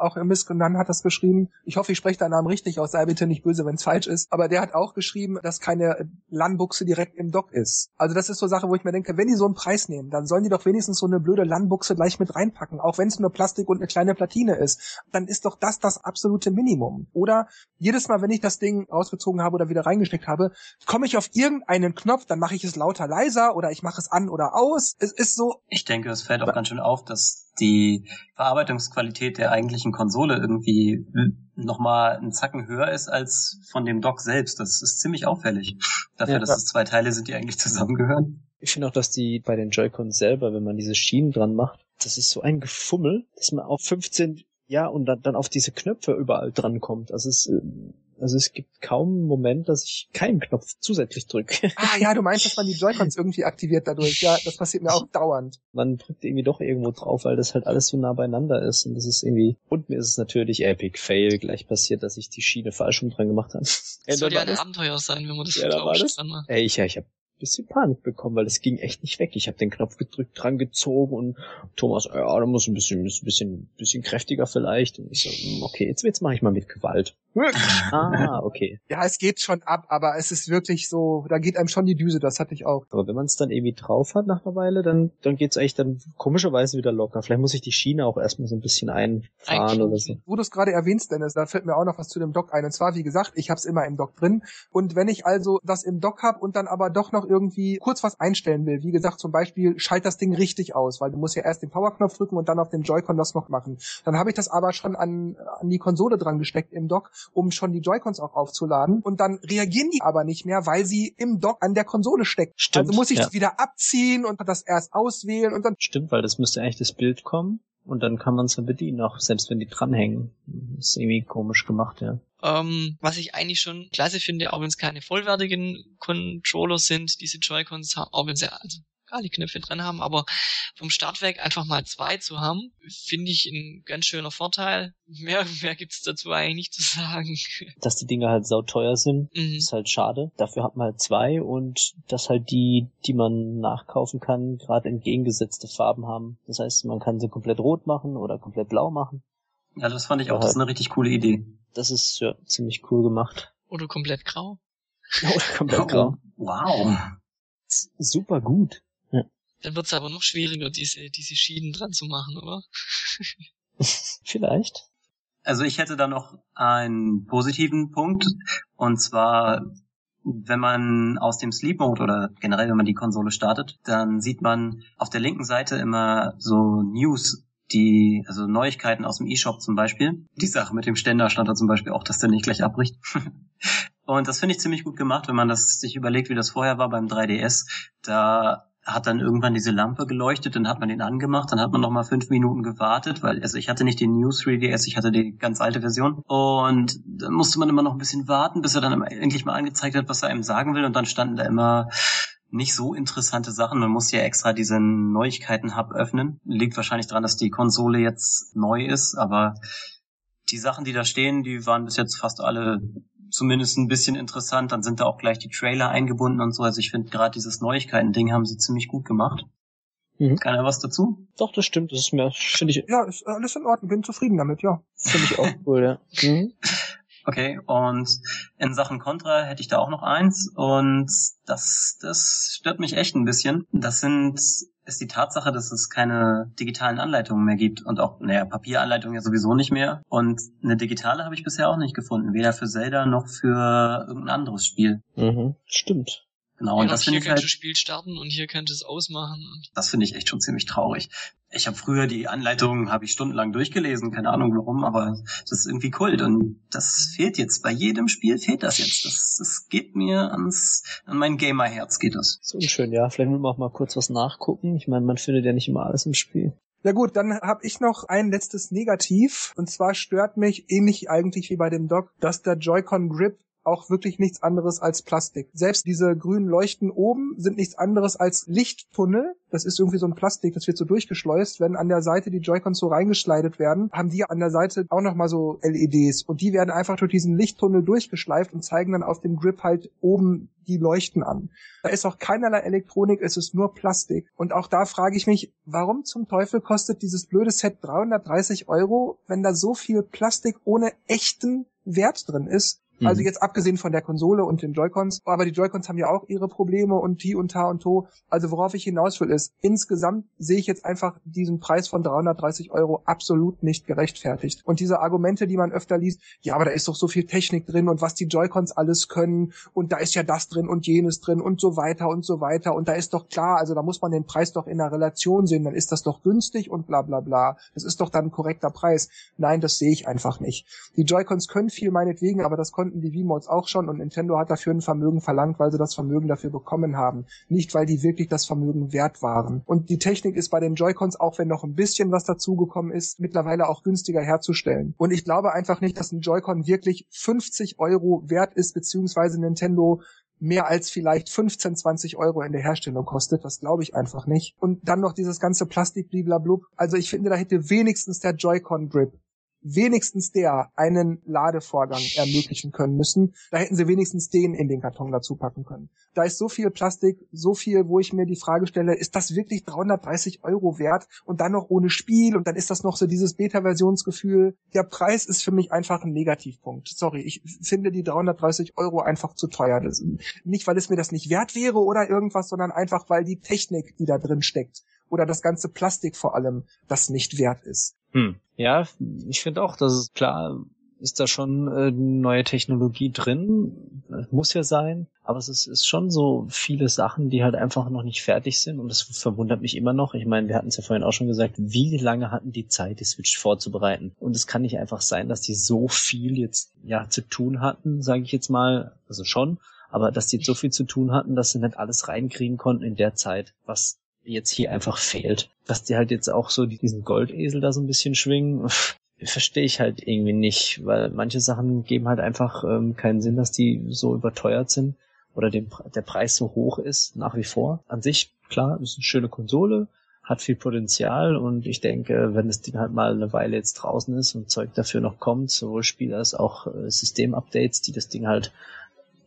Speaker 1: auch Miskondan hat das geschrieben. Ich hoffe, ich spreche deinen Namen richtig aus, sei bitte nicht böse, wenn es falsch ist. Aber der hat auch geschrieben, dass keine LAN-Buchse direkt im Dock ist. Also das ist so Sache, wo ich mir denke, wenn die so einen Preis nehmen, dann sollen die doch wenigstens so eine blöde LAN-Buchse gleich mit reinpacken, auch wenn es nur Plastik und eine kleine Platine ist. Dann ist doch das das absolute Minimum. Oder jedes Mal, wenn ich das Ding rausgezogen habe oder wieder reingesteckt habe, komme ich auf irgendeinen Knopf, dann mache ich es lauter leiser oder ich mache es an oder aus. Es ist so.
Speaker 4: Ich denke, es fällt auch ganz schön auf, dass die Verarbeitungsqualität der eigentlichen Konsole irgendwie nochmal einen Zacken höher ist als von dem Dock selbst. Das ist ziemlich auffällig. Dafür, ja, dass es zwei Teile sind, die eigentlich zusammengehören.
Speaker 3: Ich finde auch, dass die bei den Joy-Cons selber, wenn man diese Schienen dran macht, das ist so ein Gefummel, dass man auf 15 ja, und dann, dann auf diese Knöpfe überall dran kommt. Also es, äh, also es gibt kaum einen Moment, dass ich keinen Knopf zusätzlich drücke.
Speaker 1: Ah ja, du meinst, dass man die Joy-Cons irgendwie aktiviert dadurch. Ja, das passiert mir auch dauernd.
Speaker 3: Man drückt irgendwie doch irgendwo drauf, weil das halt alles so nah beieinander ist. Und das ist irgendwie. Und mir ist es natürlich Epic Fail gleich passiert, dass ich die Schiene falsch rum dran gemacht habe.
Speaker 2: Das soll ja ein Abenteuer sein, wenn man das ja.
Speaker 3: Da war das? Ey, ich, ja, ich habe bisschen Panik bekommen, weil es ging echt nicht weg. Ich habe den Knopf gedrückt, dran gezogen und Thomas, ja, da muss ein bisschen, ein bisschen, bisschen kräftiger vielleicht. Und ich so, hm, okay, jetzt, jetzt mache ich mal mit Gewalt. ah, okay.
Speaker 1: Ja, es geht schon ab, aber es ist wirklich so, da geht einem schon die Düse, das hatte ich auch.
Speaker 3: Aber wenn man es dann irgendwie drauf hat nach einer Weile, dann, dann geht's eigentlich dann komischerweise wieder locker. Vielleicht muss ich die Schiene auch erstmal so ein bisschen einfahren oder so.
Speaker 1: Wo du es gerade erwähnst, Dennis, da fällt mir auch noch was zu dem Dock ein. Und zwar, wie gesagt, ich habe es immer im Dock drin. Und wenn ich also das im Dock habe und dann aber doch noch irgendwie kurz was einstellen will, wie gesagt, zum Beispiel, schalt das Ding richtig aus, weil du musst ja erst den Powerknopf drücken und dann auf dem Joy-Con das noch machen. Dann habe ich das aber schon an, an die Konsole dran gesteckt im Dock, um schon die Joy-Cons auch aufzuladen. Und dann reagieren die aber nicht mehr, weil sie im Dock an der Konsole steckt. Stimmt, also muss ich ja. wieder abziehen und das erst auswählen und dann.
Speaker 3: Stimmt, weil das müsste eigentlich das Bild kommen und dann kann man dann bedienen, auch selbst wenn die dranhängen. Das ist irgendwie komisch gemacht, ja.
Speaker 2: Ähm, was ich eigentlich schon klasse finde, auch wenn es keine vollwertigen Controller sind, diese Joy-Cons, auch wenn sie also Kali-Knöpfe drin haben, aber vom Start weg einfach mal zwei zu haben, finde ich ein ganz schöner Vorteil. Mehr, mehr gibt's dazu eigentlich nicht zu sagen.
Speaker 3: Dass die Dinge halt sauteuer sind, mhm. ist halt schade. Dafür hat man halt zwei und dass halt die, die man nachkaufen kann, gerade entgegengesetzte Farben haben. Das heißt, man kann sie komplett rot machen oder komplett blau machen.
Speaker 4: Ja, das fand ich auch, das ist eine richtig coole Idee.
Speaker 3: Das ist ja ziemlich cool gemacht.
Speaker 2: Oder komplett grau.
Speaker 3: oder komplett grau.
Speaker 4: Wow.
Speaker 3: Super gut.
Speaker 2: Dann wird es aber noch schwieriger, diese, diese Schienen dran zu machen, oder?
Speaker 3: Vielleicht.
Speaker 4: Also ich hätte da noch einen positiven Punkt. Und zwar, wenn man aus dem Sleep Mode oder generell, wenn man die Konsole startet, dann sieht man auf der linken Seite immer so News, die, also Neuigkeiten aus dem E-Shop zum Beispiel. Die Sache mit dem Ständer stand da zum Beispiel auch, dass der nicht gleich abbricht. Und das finde ich ziemlich gut gemacht, wenn man das sich überlegt, wie das vorher war beim 3DS. Da hat dann irgendwann diese Lampe geleuchtet, dann hat man den angemacht, dann hat man noch mal fünf Minuten gewartet, weil also ich hatte nicht den News 3DS, ich hatte die ganz alte Version und dann musste man immer noch ein bisschen warten, bis er dann endlich mal angezeigt hat, was er einem sagen will und dann standen da immer nicht so interessante Sachen. Man muss ja extra diesen Neuigkeiten-Hub öffnen. Liegt wahrscheinlich daran, dass die Konsole jetzt neu ist, aber die Sachen, die da stehen, die waren bis jetzt fast alle zumindest ein bisschen interessant. Dann sind da auch gleich die Trailer eingebunden und so. Also ich finde gerade dieses Neuigkeiten-Ding haben sie ziemlich gut gemacht. Mhm. Keiner was dazu?
Speaker 3: Doch, das stimmt. Das ist mir, finde ich.
Speaker 1: Ja, ist alles in Ordnung. Bin zufrieden damit, ja.
Speaker 3: Finde ich auch cool, ja. Mhm.
Speaker 4: Okay, und in Sachen Contra hätte ich da auch noch eins und das, das stört mich echt ein bisschen. Das sind ist die Tatsache, dass es keine digitalen Anleitungen mehr gibt und auch, naja, Papieranleitungen ja sowieso nicht mehr. Und eine digitale habe ich bisher auch nicht gefunden, weder für Zelda noch für irgendein anderes Spiel.
Speaker 3: Mhm, stimmt.
Speaker 2: Genau, ja, und das finde ich halt, Spiel starten und hier könnte es ausmachen.
Speaker 4: Das finde ich echt schon ziemlich traurig. Ich habe früher die Anleitungen habe ich stundenlang durchgelesen, keine Ahnung warum, aber das ist irgendwie Kult und das fehlt jetzt bei jedem Spiel fehlt das jetzt. Das, das geht mir ans an mein Gamerherz geht das.
Speaker 3: So schön, ja. Vielleicht will man auch mal kurz was nachgucken. Ich meine, man findet ja nicht immer alles im Spiel.
Speaker 1: Ja gut, dann habe ich noch ein letztes Negativ. Und zwar stört mich, ähnlich eigentlich wie bei dem Dock, dass der Joy-Con Grip auch wirklich nichts anderes als Plastik. Selbst diese grünen Leuchten oben sind nichts anderes als Lichttunnel. Das ist irgendwie so ein Plastik, das wird so durchgeschleust. Wenn an der Seite die Joy-Cons so reingeschleidet werden, haben die an der Seite auch nochmal so LEDs. Und die werden einfach durch diesen Lichttunnel durchgeschleift und zeigen dann auf dem Grip halt oben die Leuchten an. Da ist auch keinerlei Elektronik, es ist nur Plastik. Und auch da frage ich mich, warum zum Teufel kostet dieses blöde Set 330 Euro, wenn da so viel Plastik ohne echten Wert drin ist? Also mhm. jetzt abgesehen von der Konsole und den Joy-Cons, aber die Joy-Cons haben ja auch ihre Probleme und Ti und Ta und To. Also worauf ich hinaus will ist, insgesamt sehe ich jetzt einfach diesen Preis von 330 Euro absolut nicht gerechtfertigt. Und diese Argumente, die man öfter liest, ja, aber da ist doch so viel Technik drin und was die Joy-Cons alles können und da ist ja das drin und jenes drin und so weiter und so weiter und da ist doch klar, also da muss man den Preis doch in einer Relation sehen, dann ist das doch günstig und bla bla bla. Das ist doch dann ein korrekter Preis. Nein, das sehe ich einfach nicht. Die Joy-Cons können viel meinetwegen, aber das konnten die V-Mods auch schon und Nintendo hat dafür ein Vermögen verlangt, weil sie das Vermögen dafür bekommen haben. Nicht, weil die wirklich das Vermögen wert waren. Und die Technik ist bei den Joy-Cons, auch wenn noch ein bisschen was dazugekommen ist, mittlerweile auch günstiger herzustellen. Und ich glaube einfach nicht, dass ein Joy-Con wirklich 50 Euro wert ist, beziehungsweise Nintendo mehr als vielleicht 15, 20 Euro in der Herstellung kostet. Das glaube ich einfach nicht. Und dann noch dieses ganze Plastik, bliblablub. Also ich finde, da hätte wenigstens der Joy-Con Grip wenigstens der einen Ladevorgang ermöglichen können müssen. Da hätten sie wenigstens den in den Karton dazu packen können. Da ist so viel Plastik, so viel, wo ich mir die Frage stelle, ist das wirklich 330 Euro wert und dann noch ohne Spiel und dann ist das noch so dieses Beta-Versionsgefühl. Der Preis ist für mich einfach ein Negativpunkt. Sorry, ich finde die 330 Euro einfach zu teuer. Das, nicht, weil es mir das nicht wert wäre oder irgendwas, sondern einfach, weil die Technik, die da drin steckt oder das ganze Plastik vor allem, das nicht wert ist.
Speaker 3: Hm. Ja, ich finde auch, dass es klar ist da schon äh, neue Technologie drin. Muss ja sein. Aber es ist, ist schon so viele Sachen, die halt einfach noch nicht fertig sind. Und das verwundert mich immer noch. Ich meine, wir hatten es ja vorhin auch schon gesagt, wie lange hatten die Zeit, die Switch vorzubereiten? Und es kann nicht einfach sein, dass die so viel jetzt ja zu tun hatten, sage ich jetzt mal. Also schon. Aber dass die jetzt so viel zu tun hatten, dass sie nicht alles reinkriegen konnten in der Zeit, was jetzt hier einfach fehlt. Dass die halt jetzt auch so diesen Goldesel da so ein bisschen schwingen, verstehe ich halt irgendwie nicht, weil manche Sachen geben halt einfach ähm, keinen Sinn, dass die so überteuert sind oder dem, der Preis so hoch ist, nach wie vor. An sich, klar, ist eine schöne Konsole, hat viel Potenzial und ich denke, wenn das Ding halt mal eine Weile jetzt draußen ist und Zeug dafür noch kommt, sowohl Spieler als auch äh, Systemupdates, die das Ding halt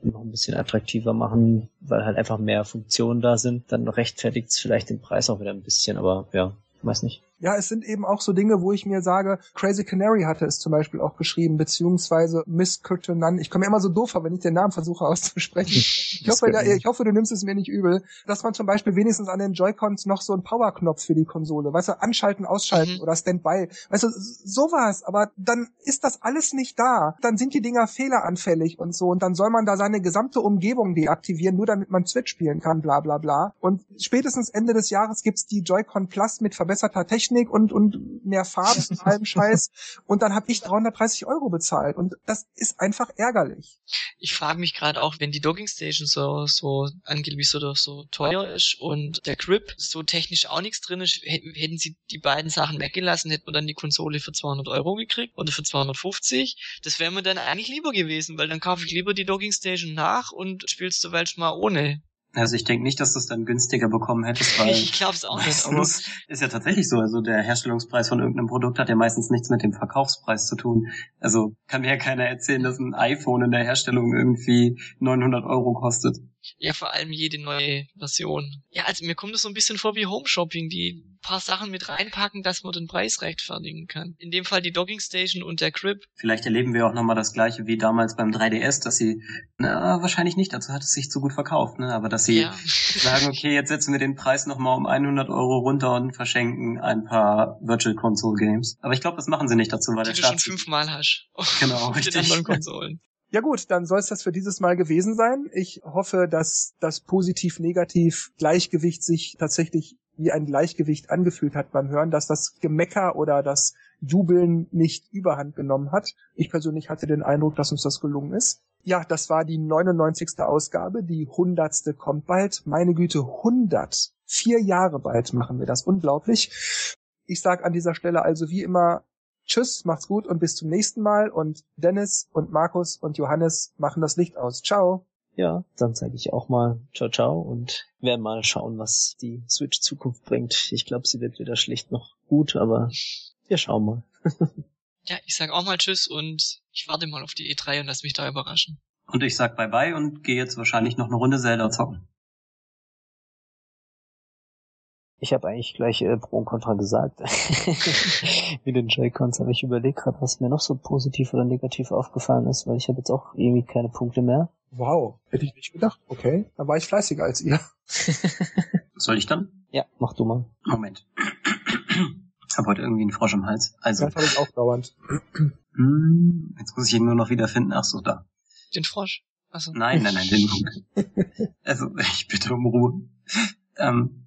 Speaker 3: noch ein bisschen attraktiver machen, weil halt einfach mehr Funktionen da sind, dann rechtfertigt es vielleicht den Preis auch wieder ein bisschen, aber ja, weiß nicht.
Speaker 1: Ja, es sind eben auch so Dinge, wo ich mir sage, Crazy Canary hatte es zum Beispiel auch geschrieben, beziehungsweise Miss Curtinan. Ich komme mir immer so doof vor, wenn ich den Namen versuche auszusprechen. Ich hoffe, der, ich hoffe, du nimmst es mir nicht übel, dass man zum Beispiel wenigstens an den Joy-Cons noch so einen Power-Knopf für die Konsole, weißt du, anschalten, ausschalten mhm. oder Standby, weißt du, sowas, aber dann ist das alles nicht da. Dann sind die Dinger fehleranfällig und so und dann soll man da seine gesamte Umgebung deaktivieren, nur damit man Switch spielen kann, bla bla bla. Und spätestens Ende des Jahres gibt's die Joy-Con Plus mit verbesserter Technik Technik und, und mehr Farben und allem Scheiß. Und dann habe ich 330 Euro bezahlt. Und das ist einfach ärgerlich.
Speaker 2: Ich frage mich gerade auch, wenn die Docking Station so, so angeblich so, so teuer ist und der Grip so technisch auch nichts drin ist, hätten sie die beiden Sachen weggelassen, hätten wir dann die Konsole für 200 Euro gekriegt oder für 250. Das wäre mir dann eigentlich lieber gewesen, weil dann kaufe ich lieber die Docking Station nach und spielst du welch mal ohne
Speaker 4: Also ich denke nicht, dass du es dann günstiger bekommen hättest, weil
Speaker 2: ich glaube es auch nicht.
Speaker 4: Meistens ist ja tatsächlich so. Also der Herstellungspreis von irgendeinem Produkt hat ja meistens nichts mit dem Verkaufspreis zu tun. Also kann mir ja keiner erzählen, dass ein iPhone in der Herstellung irgendwie 900 Euro kostet.
Speaker 2: ja, vor allem jede neue Version. Ja, also mir kommt es so ein bisschen vor wie Home Shopping, die paar Sachen mit reinpacken, dass man den Preis rechtfertigen kann. In dem Fall die Docking Station und der Crib.
Speaker 4: Vielleicht erleben wir auch nochmal das gleiche wie damals beim 3DS, dass sie, na, wahrscheinlich nicht, dazu hat es sich zu gut verkauft, ne? aber dass sie
Speaker 2: Ja.
Speaker 4: sagen, okay, jetzt setzen wir den Preis nochmal um 100 Euro runter und verschenken ein paar Virtual Console Games. Aber ich glaube, das machen sie nicht dazu, weil
Speaker 2: die
Speaker 4: der
Speaker 2: du schon fünfmal hast.
Speaker 4: Genau,
Speaker 2: den
Speaker 4: richtig.
Speaker 2: anderen Konsolen.
Speaker 1: Ja gut, dann soll es das für dieses Mal gewesen sein. Ich hoffe, dass das Positiv-Negativ-Gleichgewicht sich tatsächlich wie ein Gleichgewicht angefühlt hat beim Hören, dass das Gemecker oder das Jubeln nicht überhand genommen hat. Ich persönlich hatte den Eindruck, dass uns das gelungen ist. Ja, das war die 99. Ausgabe. Die 100. kommt bald. Meine Güte, 100. Vier Jahre bald machen wir das. Unglaublich. Ich sage an dieser Stelle also wie immer Tschüss, macht's gut und bis zum nächsten Mal. Und Dennis und Markus und Johannes machen das Licht aus. Ciao.
Speaker 3: Ja, dann sage ich auch mal ciao ciao und werden mal schauen, was die Switch Zukunft bringt. Ich glaube, sie wird weder schlecht noch gut, aber wir schauen mal.
Speaker 2: Ja, ich sag auch mal Tschüss und ich warte mal auf die E3 und lass mich da überraschen.
Speaker 4: Und ich sag bye bye und gehe jetzt wahrscheinlich noch eine Runde Zelda zocken.
Speaker 3: Ich habe eigentlich gleich äh, Pro und Contra gesagt. Wie den Joy-Cons, aber ich überlege gerade, was mir noch so positiv oder negativ aufgefallen ist, weil ich habe jetzt auch irgendwie keine Punkte mehr.
Speaker 1: Wow, hätte ich nicht gedacht. Okay, dann war ich fleißiger als ihr.
Speaker 4: Soll ich dann?
Speaker 3: Ja, mach du mal.
Speaker 4: Moment. Ich habe heute irgendwie einen Frosch im Hals. Also,
Speaker 1: Das habe ich auch dauernd.
Speaker 4: hm, jetzt muss ich ihn nur noch wieder finden. Ach so, da.
Speaker 2: Den Frosch. Also,
Speaker 4: Nein, nein, nein, den Punkt. Also, ich bitte um Ruhe. Ähm,